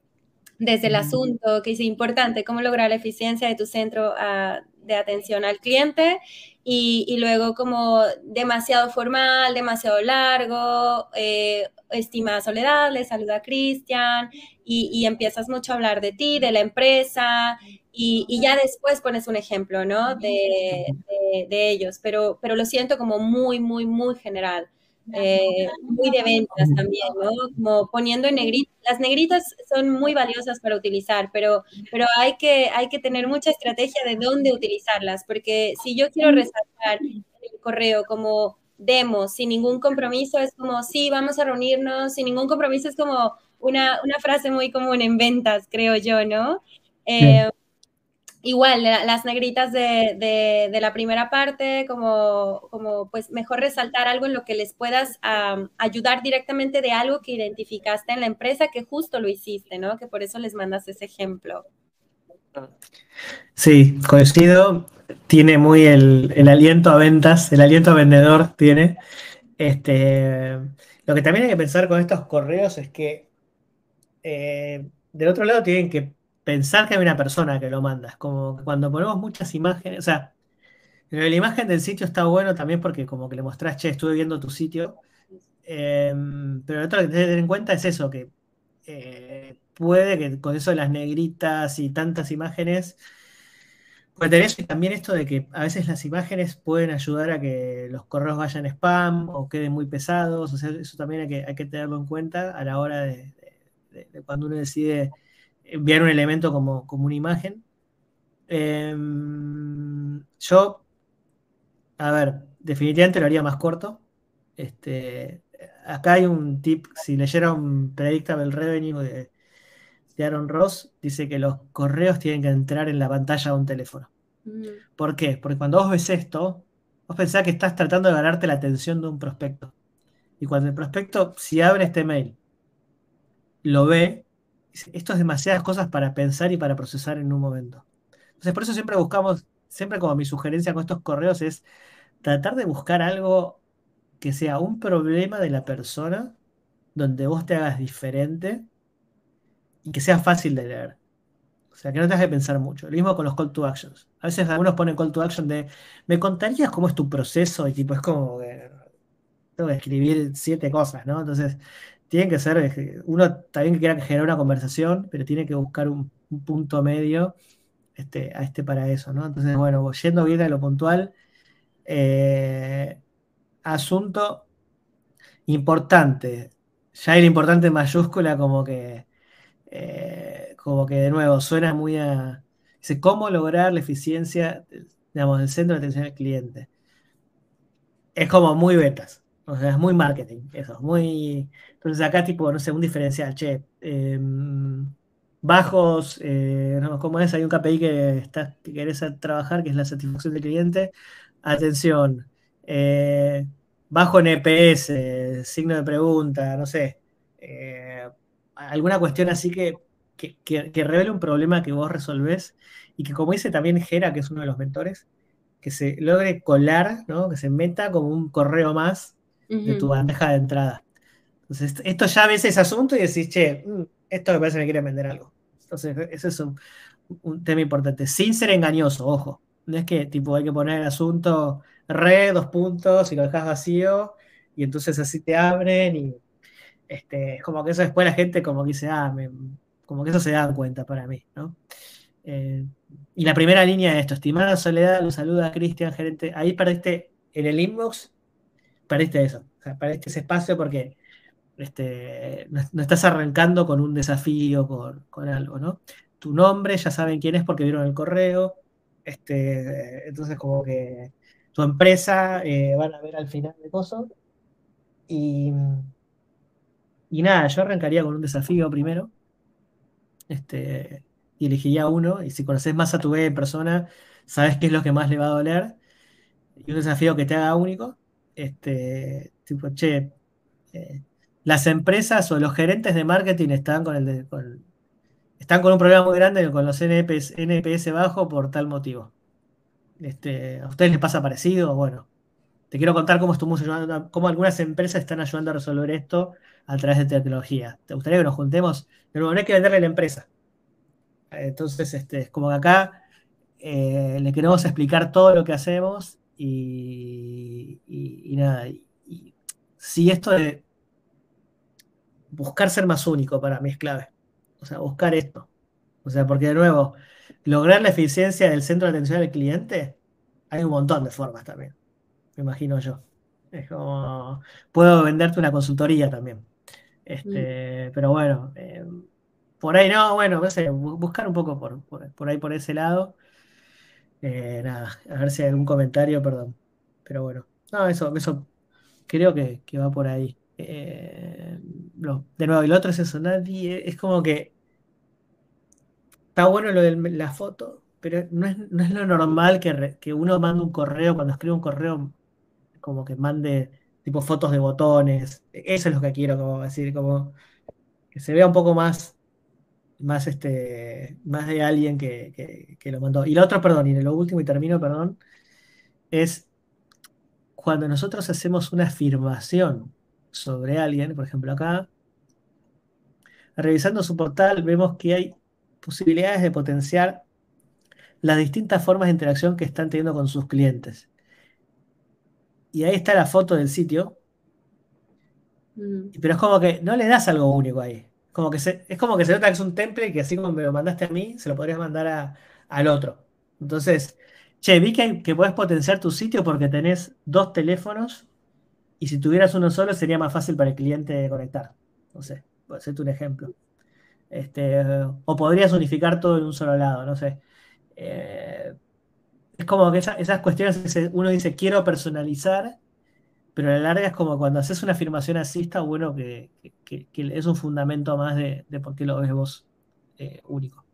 desde el asunto que es importante, cómo lograr la eficiencia de tu centro ah, de atención al cliente y, luego como demasiado formal, demasiado largo, eh, estimada Soledad, le saluda a Cristian y, empiezas mucho a hablar de ti, de la empresa y, ya después pones un ejemplo, ¿no? De, de, ellos, pero, pero lo siento como muy, muy, muy general. Eh, muy de ventas también, ¿no? Como poniendo en negritas. Las negritas son muy valiosas para utilizar, pero, pero hay, que, hay que tener mucha estrategia de dónde utilizarlas, porque si yo quiero resaltar el correo como demo, sin ningún compromiso, es como, sí, vamos a reunirnos, sin ningún compromiso, es como una, una frase muy común en ventas, creo yo, ¿no? Eh, igual, las negritas de, la primera parte, como, como pues mejor resaltar algo en lo que les puedas ayudar directamente de algo que identificaste en la empresa, que justo lo hiciste, ¿no? Que por eso les mandas ese ejemplo. Sí, coincido. Tiene muy el, aliento a ventas, el aliento a vendedor tiene. Este, lo que también hay que pensar con estos correos es que eh, del otro lado tienen que pensar que hay una persona que lo manda. Como cuando ponemos muchas imágenes, o sea, la imagen del sitio está bueno también porque como que le mostrás, che, estuve viendo tu sitio. Em, pero lo otro que tener en cuenta es eso, que eh, puede que con eso de las negritas y tantas imágenes, pues tenés también esto de que a veces las imágenes pueden ayudar a que los correos vayan spam o queden muy pesados, o sea, eso también hay que, hay que tenerlo en cuenta a la hora de cuando uno decide enviar un elemento como, como una imagen. Em, yo, a ver, definitivamente lo haría más corto. Este, acá hay un tip, si leyeron Predictable Revenue de, de Aaron Ross, dice que los correos tienen que entrar en la pantalla de un teléfono. Mm. ¿Por qué? Porque cuando vos ves esto, vos pensás que estás tratando de ganarte la atención de un prospecto. Y cuando el prospecto, si abre este mail, lo ve, esto es demasiadas cosas para pensar y para procesar en un momento. Entonces, por eso siempre buscamos, siempre como mi sugerencia con estos correos es tratar de buscar algo que sea un problema de la persona, donde vos te hagas diferente y que sea fácil de leer. O sea, que no te hagas pensar mucho. Lo mismo con los call to actions. A veces algunos ponen call to action de, ¿me contarías cómo es tu proceso? Y tipo, es como que tengo que escribir siete cosas, ¿no? Entonces, tiene que ser, eh, uno también quiera generar una conversación, pero tiene que buscar un, punto medio este, a este para eso, ¿no? Entonces, bueno, yendo bien a lo puntual, eh, asunto importante, ya el importante mayúscula como que, eh, como que de nuevo suena muy a, ¿cómo lograr la eficiencia, digamos, del centro de atención al cliente? Es como muy betas, o sea, es muy marketing, eso, muy... Entonces acá tipo, no sé, un diferencial, che, em, bajos, eh, no, ¿cómo es? Hay un KPI que, está, que querés trabajar, que es la satisfacción del cliente. Atención, eh, bajo en EPS, signo de pregunta, no sé, eh, alguna cuestión así que, que, revele un problema que vos resolvés y que como dice también Gera, que es uno de los mentores, que se logre colar, ¿no? que se meta como un correo más de tu bandeja de entrada. Entonces, esto ya ves ese asunto y decís, che, mm, esto me parece que me quiere vender algo. Entonces, ese es un, tema importante, sin ser engañoso, ojo. No es que tipo hay que poner el asunto re, dos puntos y lo dejas vacío y entonces así te abren y este, como que eso después la gente como que dice, ah, como que eso se da cuenta para mí, ¿no? Eh, y la primera línea de esto, estimada Soledad, lo saluda Cristian, gerente, ahí perdiste en el inbox, perdiste eso, o perdiste ese espacio porque este, no, estás arrancando con un desafío, con, algo, ¿no? Tu nombre, ya saben quién es porque vieron el correo. Este, entonces, como que tu empresa eh, van a ver al final de cosas. Y, y nada, yo arrancaría con un desafío primero. Este, y elegiría uno. Y si conoces más a tu B en persona, sabes qué es lo que más le va a doler. Y un desafío que te haga único. Este, tipo, che, eh, las empresas o los gerentes de marketing están con, el con, están con un problema muy grande con los NPS, NPS bajo por tal motivo. Este, ¿A ustedes les pasa parecido? Bueno, te quiero contar cómo, estamos ayudando, cómo algunas empresas están ayudando a resolver esto a través de tecnología. ¿Te gustaría que nos juntemos? Pero no hay que venderle a la empresa. Entonces, este, es como que acá eh, le queremos explicar todo lo que hacemos y, nada. Y, si esto de buscar ser más único para mí es clave. O sea, buscar esto. O sea, porque de nuevo, lograr la eficiencia del centro de atención al cliente, hay un montón de formas también. Me imagino yo. Es como, puedo venderte una consultoría también. Este, mm. Pero bueno, eh, por ahí no, bueno, no sé, buscar un poco por, por, ahí, por ese lado. Eh, nada, a ver si hay algún comentario, perdón. Pero bueno, no, eso, eso creo que, va por ahí. Eh, no, de nuevo, y lo otro es eso, nadie, es como que está bueno lo de la foto, pero no es, lo normal que, que uno mande un correo, cuando escribe un correo, como que mande tipo fotos de botones. Eso es lo que quiero como decir, como que se vea un poco más, más este, más de alguien que, que lo mandó. Y lo otro, perdón, y lo último y termino, perdón, es cuando nosotros hacemos una afirmación sobre alguien, por ejemplo acá, revisando su portal vemos que hay posibilidades de potenciar las distintas formas de interacción que están teniendo con sus clientes. Y ahí está la foto del sitio. Mm. Pero es como que no le das algo único ahí. Como que es como que se nota que es un template que así como me lo mandaste a mí, se lo podrías mandar al otro. Entonces, che, vi que, que podés potenciar tu sitio porque tenés dos teléfonos y si tuvieras uno solo sería más fácil para el cliente conectar. No sé, puede ser un ejemplo. Este, o podrías unificar todo en un solo lado, no sé. Eh, es como que esas cuestiones, uno dice quiero personalizar, pero a la larga es como cuando haces una afirmación así, está bueno que, es un fundamento más de, por qué lo ves vos eh, único.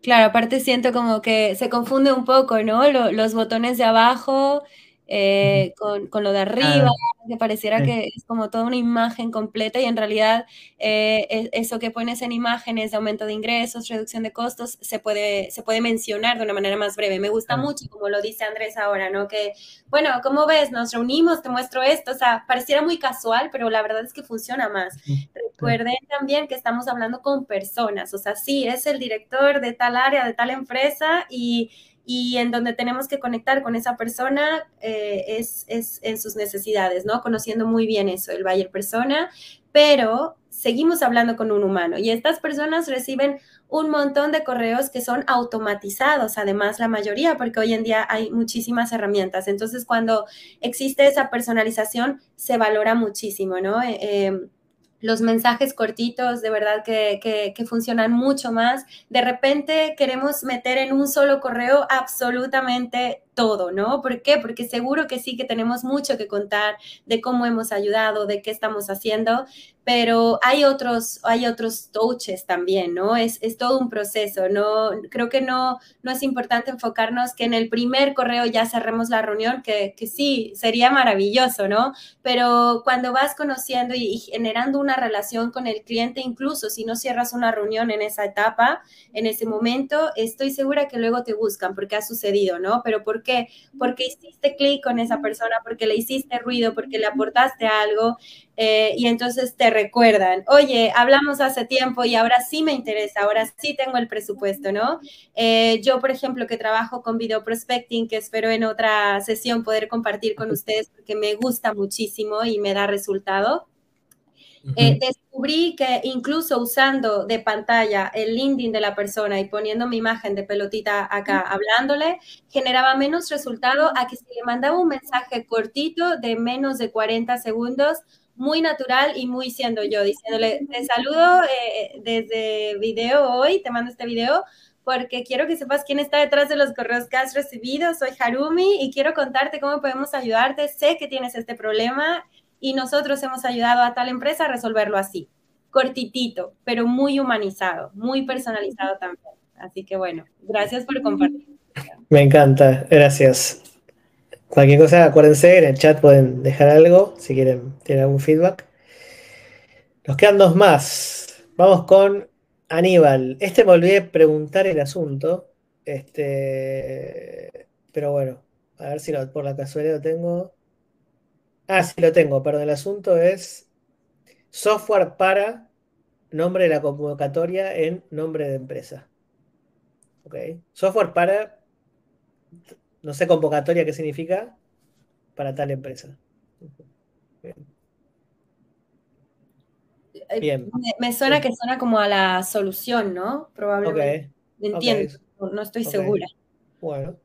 Claro, aparte siento como que se confunde un poco, ¿no? los botones de abajo eh, con, lo de arriba, que pareciera que es como toda una imagen completa y en realidad eh, e, eso que pones en imágenes de aumento de ingresos, reducción de costos, se puede, se puede mencionar de una manera más breve. Me gusta mucho, como lo dice Andrés ahora, ¿no? Que, bueno, ¿cómo ves? Nos reunimos, te muestro esto, o sea, pareciera muy casual, pero la verdad es que funciona más. Recuerden también que estamos hablando con personas, o sea, sí, es el director de tal área, de tal empresa y y en donde tenemos que conectar con esa persona eh, es, es, en sus necesidades, ¿no? Conociendo muy bien eso, el Bayer persona, pero seguimos hablando con un humano y estas personas reciben un montón de correos que son automatizados, además la mayoría, porque hoy en día hay muchísimas herramientas. Entonces, cuando existe esa personalización, se valora muchísimo, ¿no? Eh, em, los mensajes cortitos, de verdad que, que, funcionan mucho más. De repente queremos meter en un solo correo absolutamente todo, ¿no? ¿Por qué? Porque seguro que sí que tenemos mucho que contar de cómo hemos ayudado, de qué estamos haciendo, pero hay otros, hay otros touches también, ¿no? Es, es todo un proceso, ¿no? Creo que no, no es importante enfocarnos que en el primer correo ya cerremos la reunión, que, que sí, sería maravilloso, ¿no? Pero cuando vas conociendo y, y generando una relación con el cliente, incluso si no cierras una reunión en esa etapa, en ese momento, estoy segura que luego te buscan porque ha sucedido, ¿no? Pero ¿por qué? Porque hiciste clic con esa persona, porque le hiciste ruido, porque le aportaste algo eh, y entonces te recuerdan, oye, hablamos hace tiempo y ahora sí me interesa, ahora sí tengo el presupuesto, ¿no? Eh, yo, por ejemplo, que trabajo con video prospecting, que espero en otra sesión poder compartir con ustedes porque me gusta muchísimo y me da resultado. Eh, descubrí que incluso usando de pantalla el LinkedIn de la persona y poniendo mi imagen de pelotita acá hablándole, generaba menos resultado a que si le mandaba un mensaje cortito de menos de 40 segundos, muy natural y muy siendo yo, diciéndole, te saludo eh, desde video hoy, te mando este video porque quiero que sepas quién está detrás de los correos que has recibido. Soy Harumi y quiero contarte cómo podemos ayudarte. Sé que tienes este problema y nosotros hemos ayudado a tal empresa a resolverlo así. Cortitito, pero muy humanizado, muy personalizado también. Así que bueno, gracias por compartir. Me encanta, gracias. Cualquier cosa, acuérdense, en el chat pueden dejar algo si quieren, tienen algún feedback. Nos quedan dos más. Vamos con Aníbal, este me olvidé preguntar el asunto. Este, pero bueno, a ver si por la casualidad lo tengo. Ah, sí lo tengo, perdón. El asunto es software para nombre de la convocatoria en nombre de empresa. Ok. Software para, no sé convocatoria qué significa, para tal empresa. Bien. Me, suena que suena como a la solución, ¿no? Probablemente. Entiendo, no estoy segura. Bueno.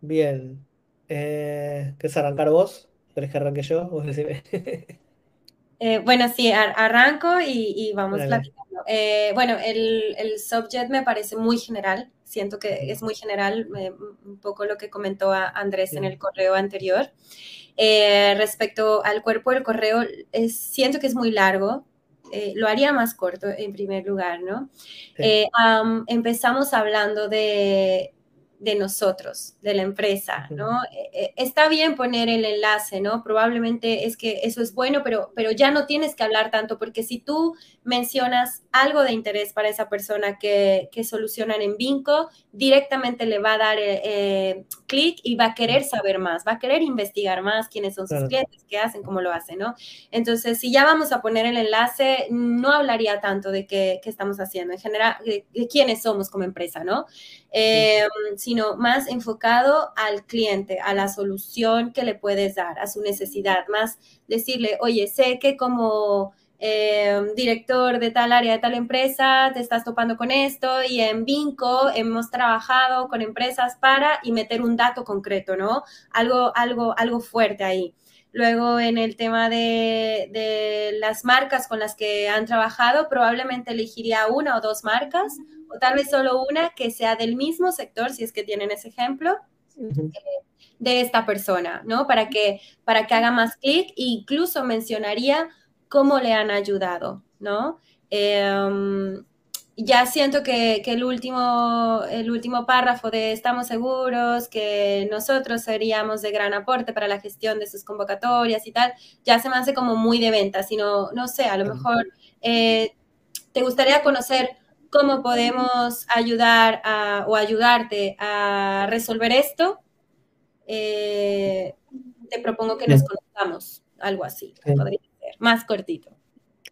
Bien. Eh, ¿Quieres arrancar vos? ¿Querés que arranque yo? Eh, bueno, sí, arranco y, vamos platicando. Eh, bueno, el, el, subject me parece muy general. Siento que es muy general, un poco lo que comentó Andrés en el correo anterior. respecto al cuerpo del correo, siento que es muy largo. Eh, lo haría más corto en primer lugar, ¿no? Eh, empezamos hablando de de nosotros, de la empresa, ¿no? Eh, eh, está bien poner el enlace, ¿no? Probablemente es que eso es bueno, pero, pero ya no tienes que hablar tanto, porque si tú mencionas algo de interés para esa persona que, que solucionan en Vinco, directamente le va a dar eh, clic y va a querer saber más, va a querer investigar más quiénes son sus clientes, qué hacen, cómo lo hacen, ¿no? Entonces, si ya vamos a poner el enlace, no hablaría tanto de qué, qué estamos haciendo, en general, de, quiénes somos como empresa, ¿no? sino más enfocado al cliente, a la solución que le puedes dar, a su necesidad, más decirle, oye, sé que como eh, director de tal área, de tal empresa, te estás topando con esto y en Vinco hemos trabajado con empresas para y meter un dato concreto, ¿no? Algo, algo, algo fuerte ahí. Luego, en el tema de, de, las marcas con las que han trabajado, probablemente elegiría una o dos marcas o tal vez solo una que sea del mismo sector, si es que tienen ese ejemplo, eh, de esta persona, ¿no? Para que, para que haga más clic e incluso mencionaría cómo le han ayudado, ¿no? Em, ya siento que, el, último, el último párrafo de estamos seguros que nosotros seríamos de gran aporte para la gestión de sus convocatorias y tal, ya se me hace como muy de venta, sino, no sé, a lo mejor eh, te gustaría conocer cómo podemos ayudar o ayudarte a resolver esto, eh, te propongo que nos conozcamos, algo así, podría más cortito.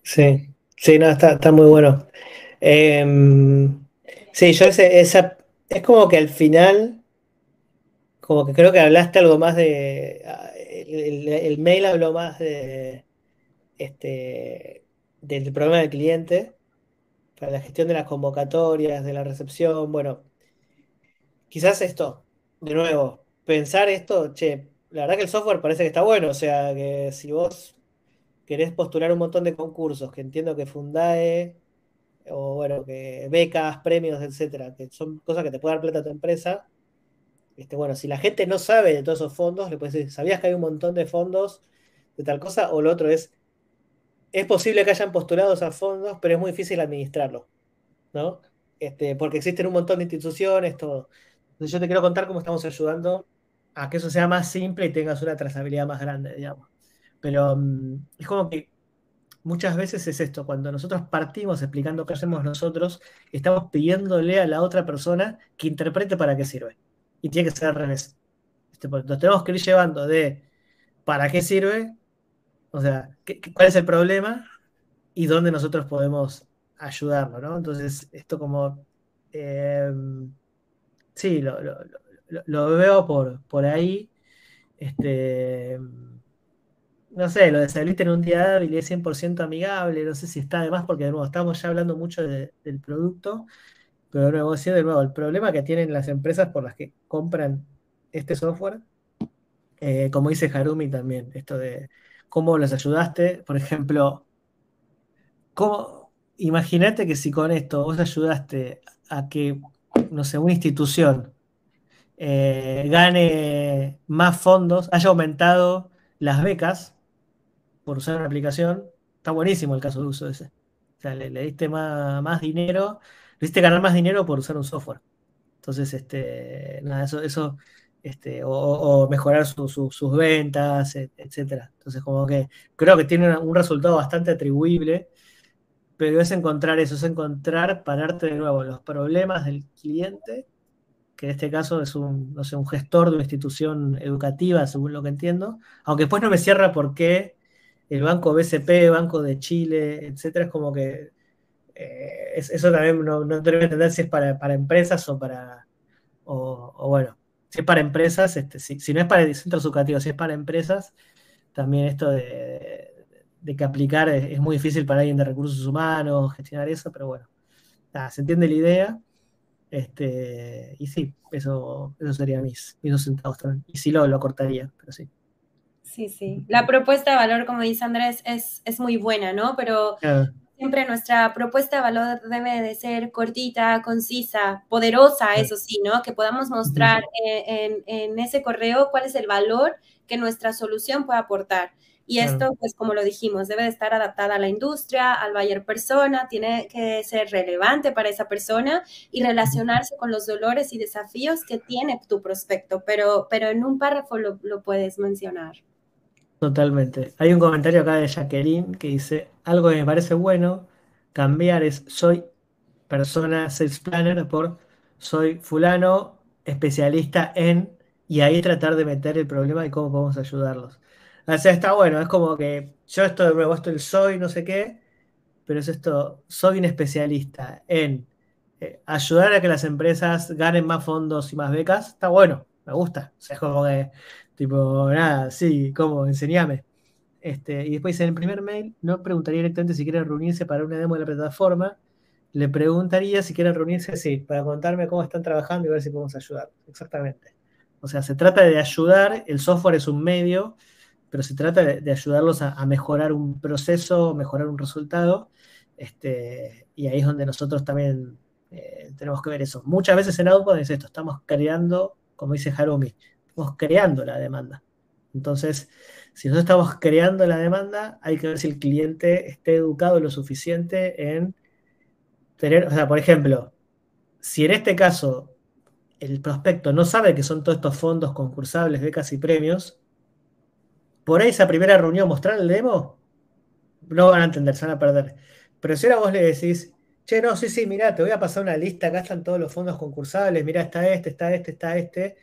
Sí, sí, no, está, muy bueno. Em, sí, yo ese, esa, es como que al final, como que creo que hablaste algo más de, el, el mail habló más de, este, del problema del cliente para la gestión de las convocatorias, de la recepción, bueno, quizás esto, de nuevo, pensar esto, che, la verdad que el software parece que está bueno, o sea, que si vos querés postular un montón de concursos, que entiendo que Fundae, o bueno, que becas, premios, etcétera, que son cosas que te puede dar plata a tu empresa, este, bueno, si la gente no sabe de todos esos fondos, le puedes decir, ¿sabías que hay un montón de fondos de tal cosa? O lo otro es, es posible que hayan postulado a fondos, pero es muy difícil administrarlo, ¿no? Este, porque existen un montón de instituciones, todo. Entonces yo te quiero contar cómo estamos ayudando a que eso sea más simple y tengas una trazabilidad más grande, digamos. Pero mm, es como que muchas veces es esto, cuando nosotros partimos explicando qué hacemos nosotros, estamos pidiéndole a la otra persona que interprete para qué sirve. Y tiene que ser al revés. Este, nos tenemos que ir llevando de para qué sirve o sea, ¿cuál es el problema y dónde nosotros podemos ayudarlo, ¿no? Entonces, esto como... Em, sí, lo, veo por, por ahí. Este, no sé, lo de en un día hábil es 100% amigable, no sé si está de más porque de nuevo estamos ya hablando mucho del producto, pero de nuevo, sí, de nuevo, el problema que tienen las empresas por las que compran este software, eh, como dice Harumi también, esto de cómo los ayudaste. Por ejemplo, imagínate que si con esto vos ayudaste a que, no sé, una institución eh, gane más fondos, haya aumentado las becas por usar una aplicación, está buenísimo el caso de uso ese. O sea, le, diste más, dinero, le diste ganar más dinero por usar un software. Entonces, este, nada, eso, eso este, o, mejorar sus ventas, etcétera. Entonces, como que creo que tiene un resultado bastante atribuible, pero es encontrar eso, es encontrar, pararte de nuevo los problemas del cliente que en este caso es un, no sé, un gestor de una institución educativa, según lo que entiendo, aunque después no me cierra por qué el Banco BCP, Banco de Chile, etcétera, es como que eh, eso también no, no que entender si es para, empresas o para, o, bueno, si es para empresas, este, si, no es para centros educativos, si es para empresas, también esto de, que aplicar es, muy difícil para alguien de recursos humanos, gestionar eso, pero bueno, se entiende la idea. Este, y sí, eso, eso sería mis, mis dos centavos. Y sí lo, lo cortaría, pero sí. Sí, sí. La propuesta de valor, como dice Andrés, es, es muy buena, ¿no? Pero siempre nuestra propuesta de valor debe de ser cortita, concisa, poderosa, eso sí, ¿no? Que podamos mostrar en, en, ese correo cuál es el valor que nuestra solución puede aportar. Y esto, pues como lo dijimos, debe de estar adaptada a la industria, al buyer persona, tiene que ser relevante para esa persona y relacionarse con los dolores y desafíos que tiene tu prospecto, pero, pero en un párrafo lo, lo puedes mencionar. Totalmente. Hay un comentario acá de Jacqueline que dice, algo que me parece bueno cambiar es soy persona sales planner por soy fulano especialista en y ahí tratar de meter el problema y cómo podemos ayudarlos. O sea, está bueno, es como que yo esto de nuevo, esto el soy no sé qué, pero es esto, soy un especialista en eh, ayudar a que las empresas ganen más fondos y más becas, está bueno, me gusta. O sea, es como que, tipo, nada, sí, ¿cómo? Enseñame. Este, y después en el primer mail no preguntaría directamente si quieren reunirse para una demo de la plataforma, le preguntaría si quieren reunirse, sí, para contarme cómo están trabajando y ver si podemos ayudar. Exactamente. O sea, se trata de ayudar, el software es un medio, pero se trata de, ayudarlos a, mejorar un proceso, mejorar un resultado, este, y ahí es donde nosotros también eh, tenemos que ver eso. Muchas veces en Outbound es esto, estamos creando, como dice Harumi, estamos creando la demanda. Entonces, si nosotros estamos creando la demanda, hay que ver si el cliente esté educado lo suficiente en tener, o sea, por ejemplo, si en este caso el prospecto no sabe que son todos estos fondos concursables, becas y premios, por esa primera reunión mostrar el demo, no van a entender, se van a perder. Pero si ahora vos le decís, che, no, sí, sí, mira, te voy a pasar una lista, acá están todos los fondos concursables, mira, está este, está este, está este.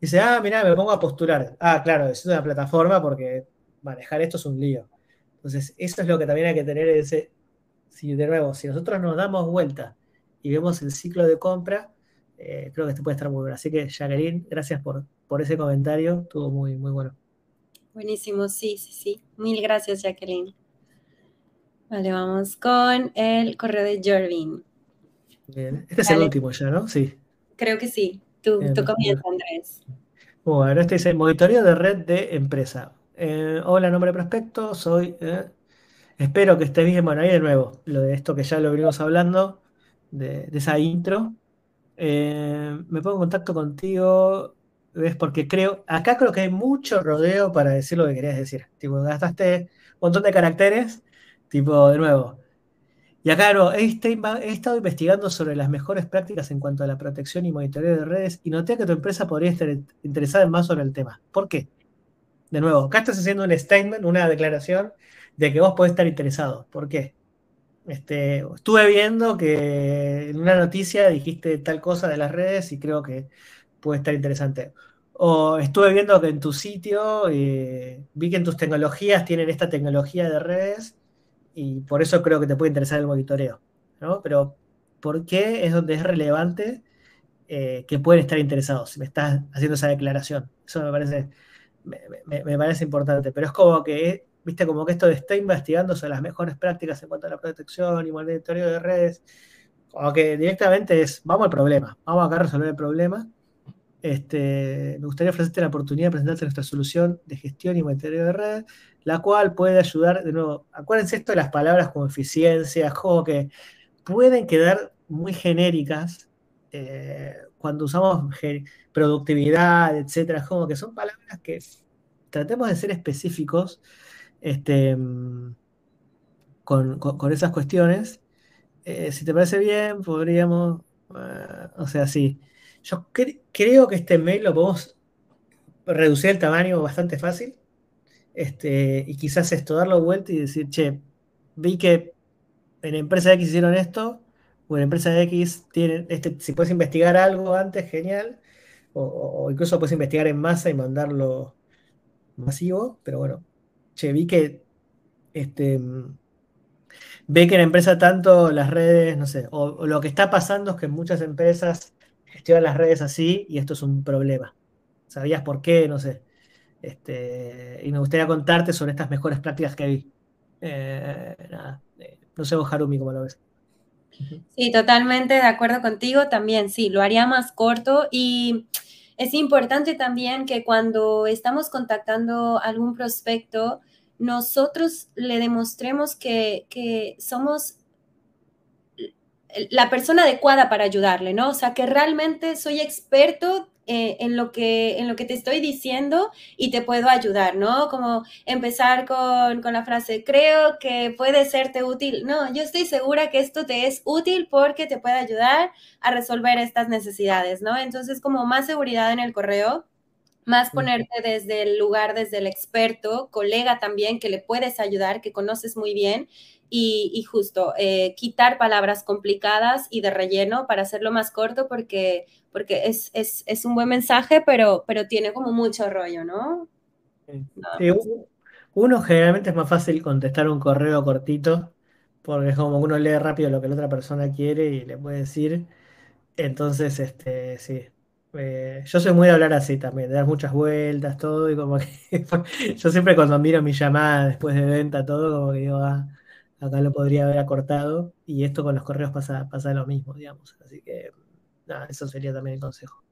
Dice, ah, mira, me pongo a postular. Ah, claro, es una plataforma porque manejar esto es un lío. Entonces, eso es lo que también hay que tener ese, si de nuevo, si nosotros nos damos vuelta y vemos el ciclo de compra, eh, creo que esto puede estar muy bueno. Así que, Jacqueline, gracias por, por ese comentario, estuvo muy, muy bueno. Buenísimo, sí, sí, sí. Mil gracias, Jacqueline. Vale, vamos con el correo de Jervin. Bien, este es el último ya, ¿no? Sí. Creo que sí. Tú, tú comienza, Andrés. Bueno, este dice monitoreo de red de empresa. Eh, hola, nombre prospecto, soy. Eh, espero que estés bien. Bueno, ahí de nuevo, lo de esto que ya lo venimos hablando, de, esa intro. Eh, me pongo en contacto contigo ¿Ves? Porque creo, acá creo que hay mucho rodeo para decir lo que querías decir. Tipo, gastaste un montón de caracteres, tipo, de nuevo. Y acá he, estado investigando sobre las mejores prácticas en cuanto a la protección y monitoreo de redes y noté que tu empresa podría estar interesada más sobre el tema. ¿Por qué? De nuevo, acá estás haciendo un statement, una declaración de que vos podés estar interesado. ¿Por qué? Este, estuve viendo que en una noticia dijiste tal cosa de las redes y creo que puede estar interesante. O estuve viendo que en tu sitio eh, vi que en tus tecnologías tienen esta tecnología de redes y por eso creo que te puede interesar el monitoreo. ¿no? Pero ¿por qué es donde es relevante eh, que pueden estar interesados? Si me estás haciendo esa declaración. Eso me parece, me, parece importante. Pero es como que, viste, como que esto de está investigando sobre las mejores prácticas en cuanto a la protección y monitoreo de redes. Como que directamente es, vamos al problema, vamos acá a resolver el problema este, me gustaría ofrecerte la oportunidad de presentarte nuestra solución de gestión y monitoreo de red. La cual puede ayudar, de nuevo, acuérdense esto de las palabras como eficiencia, como que pueden quedar muy genéricas eh, cuando usamos productividad, etcétera, como que son palabras que tratemos de ser específicos este, con, esas cuestiones. Eh, si te parece bien, podríamos, eh, o sea, sí. Yo creo que este mail lo podemos reducir el tamaño bastante fácil. Este, y quizás esto, darlo vuelta y decir, che, vi que en empresa X hicieron esto, o en empresa X tienen, este, si puedes investigar algo antes, genial, o, incluso puedes investigar en masa y mandarlo masivo, pero bueno, che, vi que este, ve que en empresa tanto las redes, no sé, o, lo que está pasando es que muchas empresas gestionan las redes así y esto es un problema. ¿Sabías por qué? No sé. Este, y me gustaría contarte sobre estas mejores prácticas que vi. Eh, eh, no sé vos, Harumi, cómo lo ves. Sí, totalmente de acuerdo contigo. También, sí, lo haría más corto y es importante también que cuando estamos contactando algún prospecto, nosotros le demostremos que, que somos la persona adecuada para ayudarle, ¿no? O sea, que realmente soy experto eh, en, lo que, en lo que te estoy diciendo y te puedo ayudar, ¿no? Como empezar con, con la frase, creo que puede serte útil. No, yo estoy segura que esto te es útil porque te puede ayudar a resolver estas necesidades, ¿no? Entonces, como más seguridad en el correo, más ponerte desde el lugar, desde el experto, colega también, que le puedes ayudar, que conoces muy bien, y, justo eh, quitar palabras complicadas y de relleno para hacerlo más corto porque, porque es, es, un buen mensaje, pero, pero tiene como mucho rollo, ¿no? uno generalmente es más fácil contestar un correo cortito porque es como uno lee rápido lo que la otra persona quiere y le puede decir. Entonces, este, sí. Eh, yo soy muy de hablar así también, de dar muchas vueltas, todo, y como que yo siempre cuando miro mi llamada después de venta, todo, como que digo, ah, acá lo podría haber acortado y esto con los correos pasa, pasa lo mismo, digamos. Así que nada, eso sería también el consejo.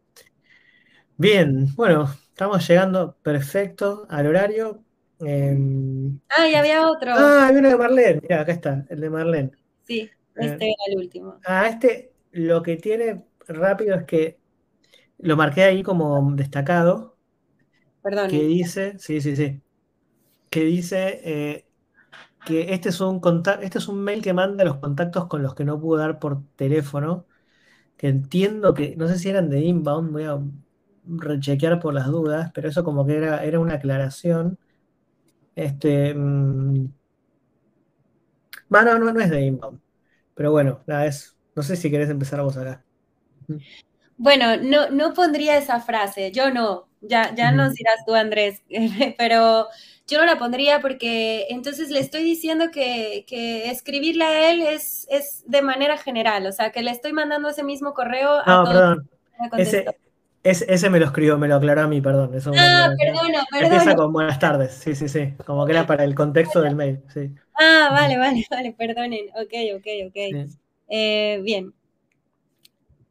Bien, bueno, estamos llegando perfecto al horario. Em, ah, y había otro. Ah, hay uno de Marlene. Mira, acá está, el de Marlene. Sí, eh, este era el último. Ah, este lo que tiene rápido es que lo marqué ahí como destacado. Perdón. Que dice, sí, sí, sí. Que dice, eh, que este es un este es un mail que manda los contactos con los que no pudo dar por teléfono, que entiendo que, no sé si eran de inbound, voy a rechequear por las dudas, pero eso como que era, era una aclaración. Este, mm, bueno, no, no es de inbound, pero bueno, nada, es, no sé si querés empezar vos acá. Bueno, no, no pondría esa frase, yo no, ya, ya nos dirás tú, Andrés, pero yo no la pondría porque entonces le estoy diciendo que, escribirle a él es, es, de manera general, o sea, que le estoy mandando ese mismo correo a no, Perdón. Ese, ese, me lo escribió, me lo aclaró a mí, perdón. ah, perdona, perdona. Empieza con buenas tardes, sí, sí, sí, como que era para el contexto del mail, sí. Ah, vale, vale, vale, perdonen, ok, ok, ok. Eh, bien.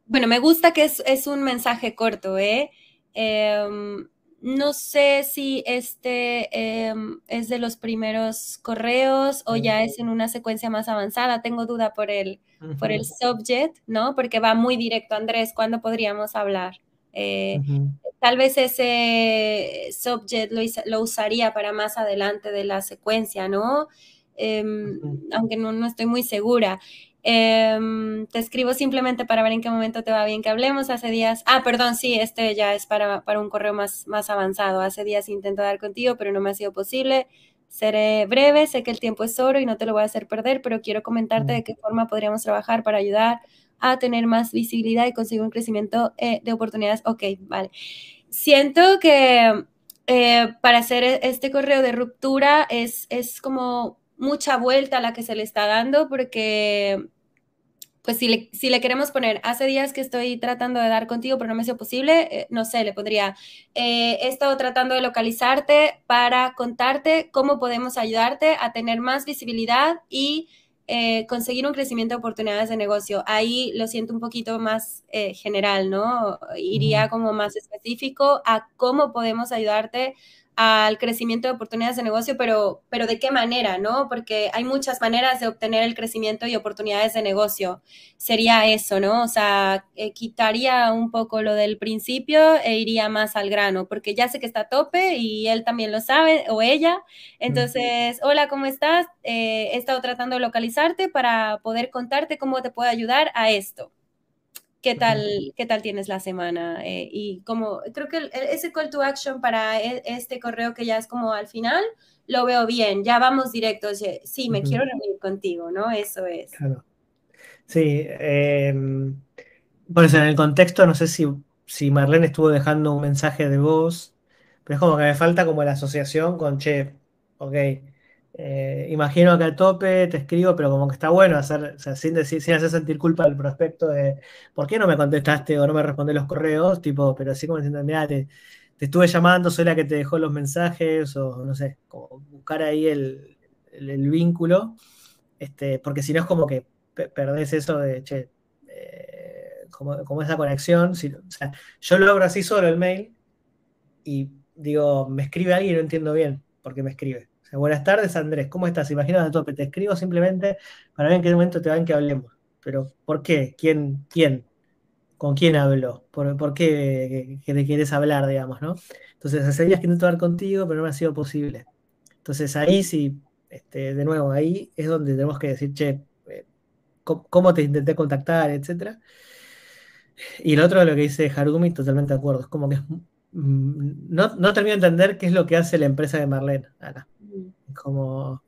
Bueno, me gusta que es, es un mensaje corto, ¿eh? Eh no sé si este em, es de los primeros correos o ya es en una secuencia más avanzada. Tengo duda por el, por el subject, ¿no? Porque va muy directo. Andrés, ¿cuándo podríamos hablar? Eh, tal vez ese subject lo, usaría para más adelante de la secuencia, ¿no? Em, aunque no, no, estoy muy segura. Em, te escribo simplemente para ver en qué momento te va bien que hablemos. Hace días, ah, perdón, sí, este ya es para, para un correo más, más avanzado. Hace días intento dar contigo, pero no me ha sido posible. Seré breve, sé que el tiempo es oro y no te lo voy a hacer perder, pero quiero comentarte de qué forma podríamos trabajar para ayudar a tener más visibilidad y conseguir un crecimiento eh, de oportunidades. Ok, vale. Siento que eh, para hacer e, este correo de ruptura es, es como mucha vuelta a la que se le está dando porque pues si le, si le, queremos poner, hace días que estoy tratando de dar contigo, pero no me ha sido posible, eh, no sé, le pondría, eh, he estado tratando de localizarte para contarte cómo podemos ayudarte a tener más visibilidad y eh, conseguir un crecimiento de oportunidades de negocio. Ahí lo siento un poquito más general, ¿no? Iría como más específico a cómo podemos ayudarte al crecimiento de oportunidades de negocio, pero, pero ¿de qué manera, no? Porque hay muchas maneras de obtener el crecimiento y oportunidades de negocio. Sería eso, ¿no? O sea, eh, quitaría un poco lo del principio e iría más al grano, porque ya sé que está a tope y él también lo sabe, o ella. Entonces, hola, ¿cómo estás? Eh, he estado tratando de localizarte para poder contarte cómo te puedo ayudar a esto. ¿Qué tal, ¿Qué tal tienes la semana? Eh, y como creo que ese call to action para e, este correo que ya es como al final, lo veo bien, ya vamos directos, sí, me quiero reunir contigo, ¿no? Eso es. Claro. Sí, eh, por eso en el contexto, no sé si, si Marlene estuvo dejando un mensaje de voz, pero es como que me falta como la asociación con, che, ok, eh, imagino que al tope te escribo, pero como que está bueno hacer, o sea, sin, decir, sin hacer sentir culpa al prospecto de por qué no me contestaste o no me respondés los correos, tipo, pero así como diciendo, mira, te, estuve llamando, soy la que te dejó los mensajes, o no sé, como buscar ahí el, vínculo, este, porque si no es como que perdés eso de, che, eh, como, esa conexión, o sea, yo logro así solo el mail y digo, me escribe alguien y no entiendo bien por qué me escribe buenas tardes, Andrés. ¿Cómo estás? Imagino a tope. Te escribo simplemente para ver en qué momento te van que hablemos. Pero, ¿por qué? ¿Quién? ¿Quién? ¿Con quién hablo? ¿Por, qué que, quieres hablar, digamos, no? Entonces, hace días que intento hablar contigo, pero no me ha sido posible. Entonces, ahí sí, este, de nuevo, ahí es donde tenemos que decir, che, eh, ¿cómo, te intenté contactar, etcétera? Y el otro, lo que dice Harumi, totalmente de acuerdo. Es como que es Mm, no, no, termino de entender qué es lo que hace la empresa de Marlene mm. Como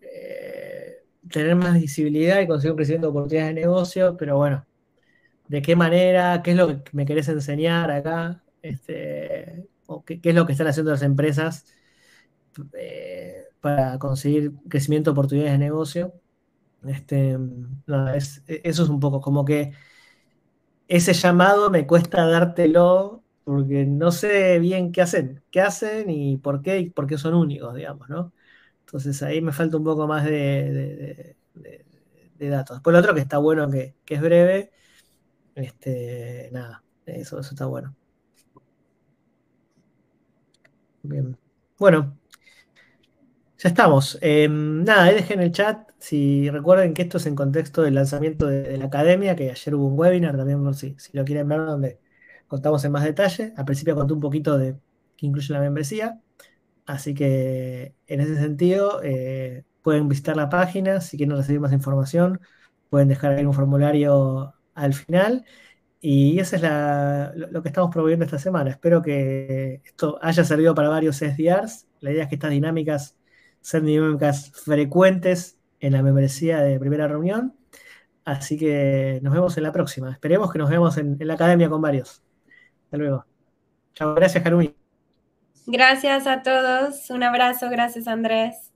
eh, tener más visibilidad y conseguir de oportunidades de negocio, pero bueno, ¿de qué manera? ¿Qué es lo que me querés enseñar acá? Este, o qué, es lo que están haciendo las empresas eh, para conseguir crecimiento de oportunidades de negocio? Este, eso es un poco como que ese llamado me cuesta dártelo porque no sé bien qué hacen, qué hacen y por qué, y por qué son únicos, digamos, ¿no? Entonces ahí me falta un poco más de, datos. Después lo otro que está bueno, que, es breve, este, nada, eso, eso está bueno. Bien. Bueno, ya estamos. Em, nada, dejen el chat. Si recuerden que esto es en contexto del lanzamiento de, la academia, que ayer hubo un webinar también, por si, si lo quieren ver, donde contamos en más detalle. Al principio conté un poquito de qué incluye la membresía. Así que en ese sentido, eh, pueden visitar la página si quieren recibir más información. Pueden dejar ahí un formulario al final. Y eso es lo, que estamos proveyendo esta semana. Espero que esto haya servido para varios SDRs. La idea es que estas dinámicas sean dinámicas frecuentes en la membresía de primera reunión. Así que nos vemos en la próxima. Esperemos que nos vemos en la academia con varios. Hasta luego. Chao, gracias, Harumi. Gracias a todos. Un abrazo, gracias, Andrés.